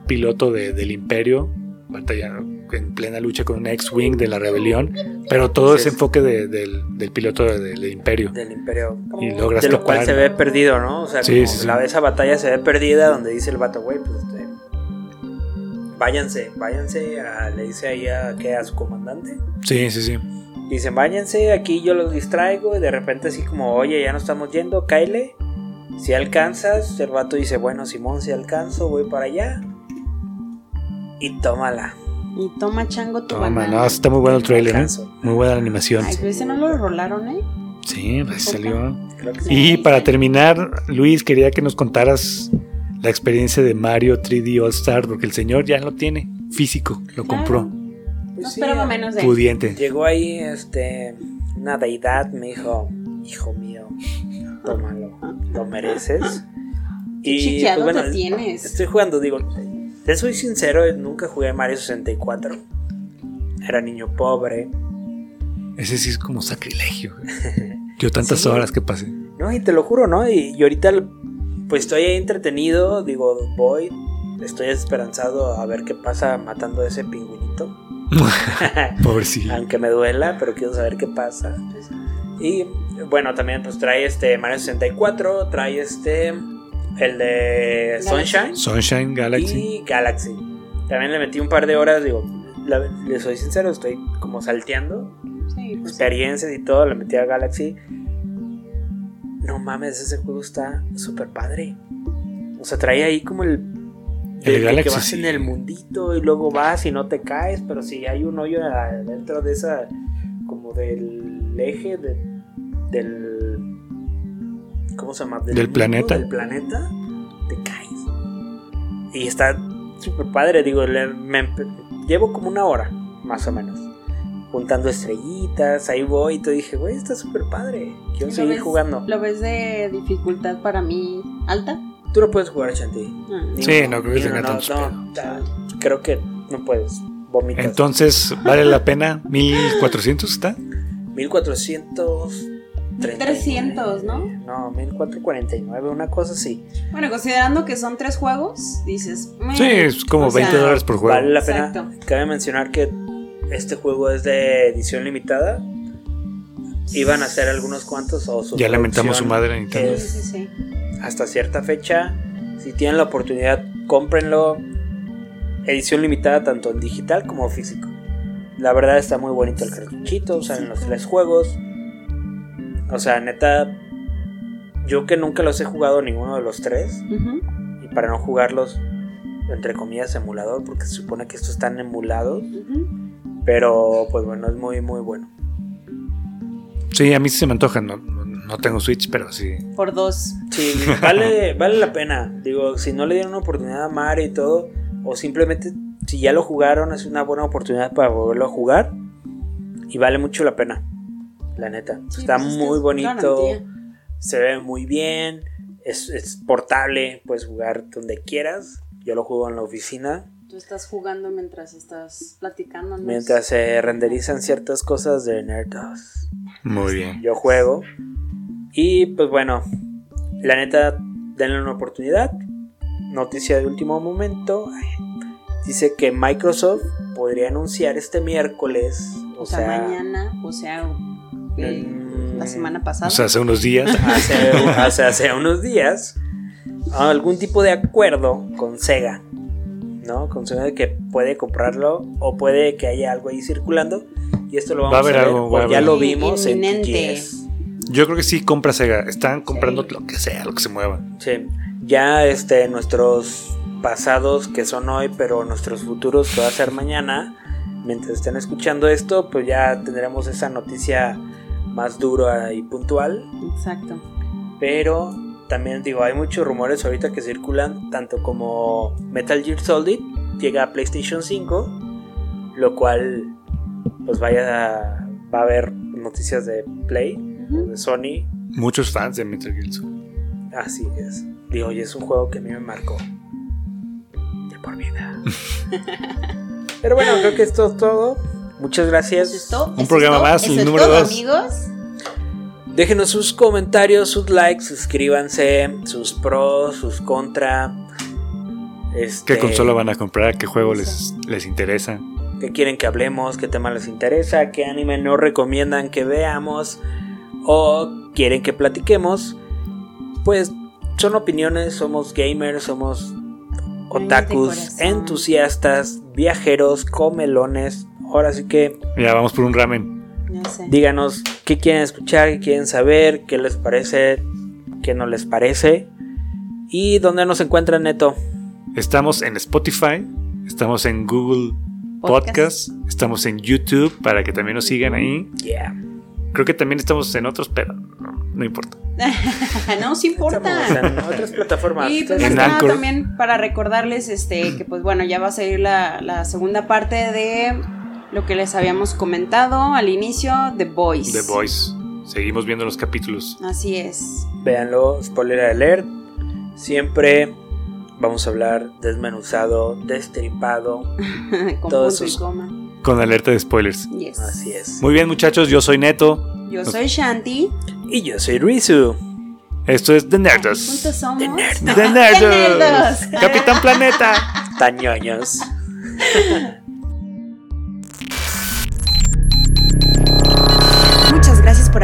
B: piloto de- del Imperio batallando en plena lucha con un X-Wing de la rebelión. Pero todo ese
C: es-
B: enfoque de- del, del piloto de- del Imperio.
C: Del Imperio.
B: Y logra
C: De lo cual se ve perdido, ¿no? O sea,
B: Sí,
C: como
B: sí, sí.
C: la- esa batalla se ve perdida donde dice el vato, güey, pues este. Váyanse, váyanse, a- le dice ahí a, ¿qué? a su comandante.
B: Sí, sí, sí.
C: Dicen, váyanse, aquí yo los distraigo. Y de repente, así como, oye, ya no estamos yendo, Kyle. Si alcanzas, el vato dice, bueno, Simón, si alcanzo, voy para allá. Y tómala.
A: Y toma chango tu
B: Toma,
A: banana.
B: no, está muy bueno el trailer, ¿eh? Muy buena la animación.
A: Ay, pero ese no lo rolaron, ¿eh?
B: Sí, pues salió.
C: Creo que sí.
B: Y para terminar, Luis, quería que nos contaras la experiencia de Mario 3D All Star, porque el señor ya lo tiene físico, lo compró.
C: Pues
A: No
C: sí,
A: esperaba menos de.
B: Pudiente.
C: Llegó ahí este una deidad, me dijo, hijo mío, tómalo, lo mereces.
A: Qué chiqueado
C: pues,
A: te tienes.
C: Estoy jugando, digo, te soy sincero, nunca jugué Mario 64. Era niño pobre.
B: Ese sí es como sacrilegio. Yo tantas
C: Sí.
B: horas que pasé.
C: No, y te lo juro, ¿no? Y, y ahorita pues estoy ahí entretenido, digo, voy, estoy esperanzado a ver qué pasa matando a ese pingüinito.
B: Pobrecillo.
C: aunque me duela, pero quiero saber qué pasa. Y bueno, también pues trae este Mario 64, trae este el de. Sunshine
B: Sunshine Galaxy.
C: y Galaxy. También le metí un par de horas, digo, la- le soy sincero, estoy como salteando.
A: pues
C: experiencias y todo, le metí a Galaxy. No mames, ese juego está súper padre. O sea, trae ahí como el.
B: El Galaxy,
C: que vas
B: sí.
C: en el mundito y luego vas y no te caes, pero si hay un hoyo dentro de esa. como del eje de- del. ¿Cómo se llama?
B: Del
C: mundo,
B: planeta.
C: Del planeta, te caes. Y está súper padre, digo, le- me llevo como una hora, más o menos. Juntando estrellitas, ahí voy y te dije, güey, está súper padre. Quiero
A: ¿Lo
C: seguir
A: ves-
C: jugando.
A: ¿Lo ves de dificultad para mí alta?
C: Tú no puedes jugar, Shanti.
A: Ah.
B: Sí, no creo que tenga
C: uno,
B: tantos
C: no, no, ta- creo que no puedes. Vomitas.
B: Entonces, ¿vale la pena? ¿1400 está?
C: 1400.
A: 1300, ¿no?
C: No, 1449, una cosa así.
A: Bueno, considerando que son tres juegos, dices. "Meh".
B: Sí, es como
A: O sea,
B: 20 dólares por juego.
C: Vale la pena.
A: Exacto.
C: Cabe mencionar que este juego es de edición limitada. Iban a hacer algunos cuantos o su
B: Ya lamentamos su madre a Nintendo.
A: Sí, sí, sí.
C: hasta cierta fecha. Si tienen la oportunidad, cómprenlo. Edición limitada tanto en digital como físico. La verdad está muy bonito el cartuchito, salen los tres juegos. O sea, neta, yo que nunca los he jugado ninguno de los tres, y para no jugarlos, entre comillas, emulador, porque se supone que estos están emulados, pero pues bueno, es muy, muy bueno.
B: Sí, a mí sí se me antoja. No, no, no tengo Switch, pero sí.
A: Por dos.
C: Sí, vale, vale la pena. Digo, si no le dieron una oportunidad a Mario y todo, o simplemente si ya lo jugaron, es una buena oportunidad para volverlo a jugar. Y vale mucho la pena. La neta.
A: Sí,
C: Está
A: pues
C: muy
A: es
C: bonito. Se ve muy bien. Es, es portable. Puedes jugar donde quieras. Yo lo juego en la oficina.
A: Tú estás jugando mientras estás platicando.
C: Mientras se renderizan ciertas cosas de Nerdos.
B: Muy bien.
C: yo juego. Y pues bueno, la neta, denle una oportunidad. Noticia de último momento. Dice que Microsoft podría anunciar este miércoles.
A: O sea, mañana, o sea, eh, la semana pasada.
B: O sea, hace unos días.
C: Hace, hace, hace unos días. Algún tipo de acuerdo con Sega. ¿No? Con Sega de que puede comprarlo. O puede que haya algo ahí circulando. Y esto lo vamos
B: Va a
C: ver.
B: algo,
C: o
B: va a
C: ya
B: haber.
C: lo vimos en. TGS.
B: Yo creo que sí compra Sega. Están comprando
A: Sí.
B: lo que sea, lo que se mueva.
C: Sí, ya este, nuestros pasados que son hoy, pero nuestros futuros que va a ser mañana, mientras estén escuchando esto, pues ya tendremos esa noticia más dura y puntual.
A: Exacto.
C: Pero también digo, hay muchos rumores ahorita que circulan, tanto como Metal Gear Solid llega a PlayStation 5, lo cual pues vaya va a haber noticias de Play, de Sony,
B: Muchos fans de Metal Gear Solid.
C: Así es. Digo, y es un juego que a mí me marcó. De por vida. Pero bueno, creo que esto es todo. Muchas gracias.
A: Eso es todo,
B: Un
A: eso es
B: programa
A: todo,
B: más,
A: eso
B: el
A: es
B: número
A: todo,
B: dos.
A: amigos.
C: Déjenos sus comentarios, sus likes, suscríbanse, sus pros, sus contra. Este,
B: ¿Qué consola van a comprar? ¿Qué juego les, les interesa?
C: ¿Qué quieren que hablemos? ¿Qué tema les interesa? ¿Qué anime nos recomiendan que veamos? ¿O quieren que platiquemos? Pues son opiniones, somos gamers, somos otakus, entusiastas, viajeros, comelones. Ahora sí que
B: Ya vamos por un ramen.
A: Sé.
C: díganos qué quieren escuchar, qué quieren saber, qué les parece, qué no les parece. ¿Y dónde nos encuentran, Neto?
B: Estamos en Spotify, estamos en Google
A: Podcast.
B: Podcast, estamos en YouTube para que también nos sigan ahí.
C: Yeah.
B: Creo que también estamos en otros, pero no, no importa.
A: no, sí
C: Estamos
A: importa.
C: en otras plataformas.
A: Y pues nada también para recordarles este que pues bueno, ya va a salir la, la segunda parte de lo que les habíamos comentado al inicio, The Voice.
B: The Voice. Seguimos viendo los capítulos.
A: Así es.
C: Véanlo, spoiler alert. Siempre vamos a hablar desmenuzado, destripado.
A: Con
C: Todos sus-
A: coma.
B: Con alerta de spoilers.
A: Yes.
C: Así es.
B: Muy bien, muchachos, yo soy Neto.
A: Yo soy Shanti.
C: Y yo soy Rizu.
B: Esto es The Nerdos.
A: Juntos somos.
B: The
A: The
B: Nerdos.
A: Nerdos.
B: Capitán Planeta.
C: Tañoños.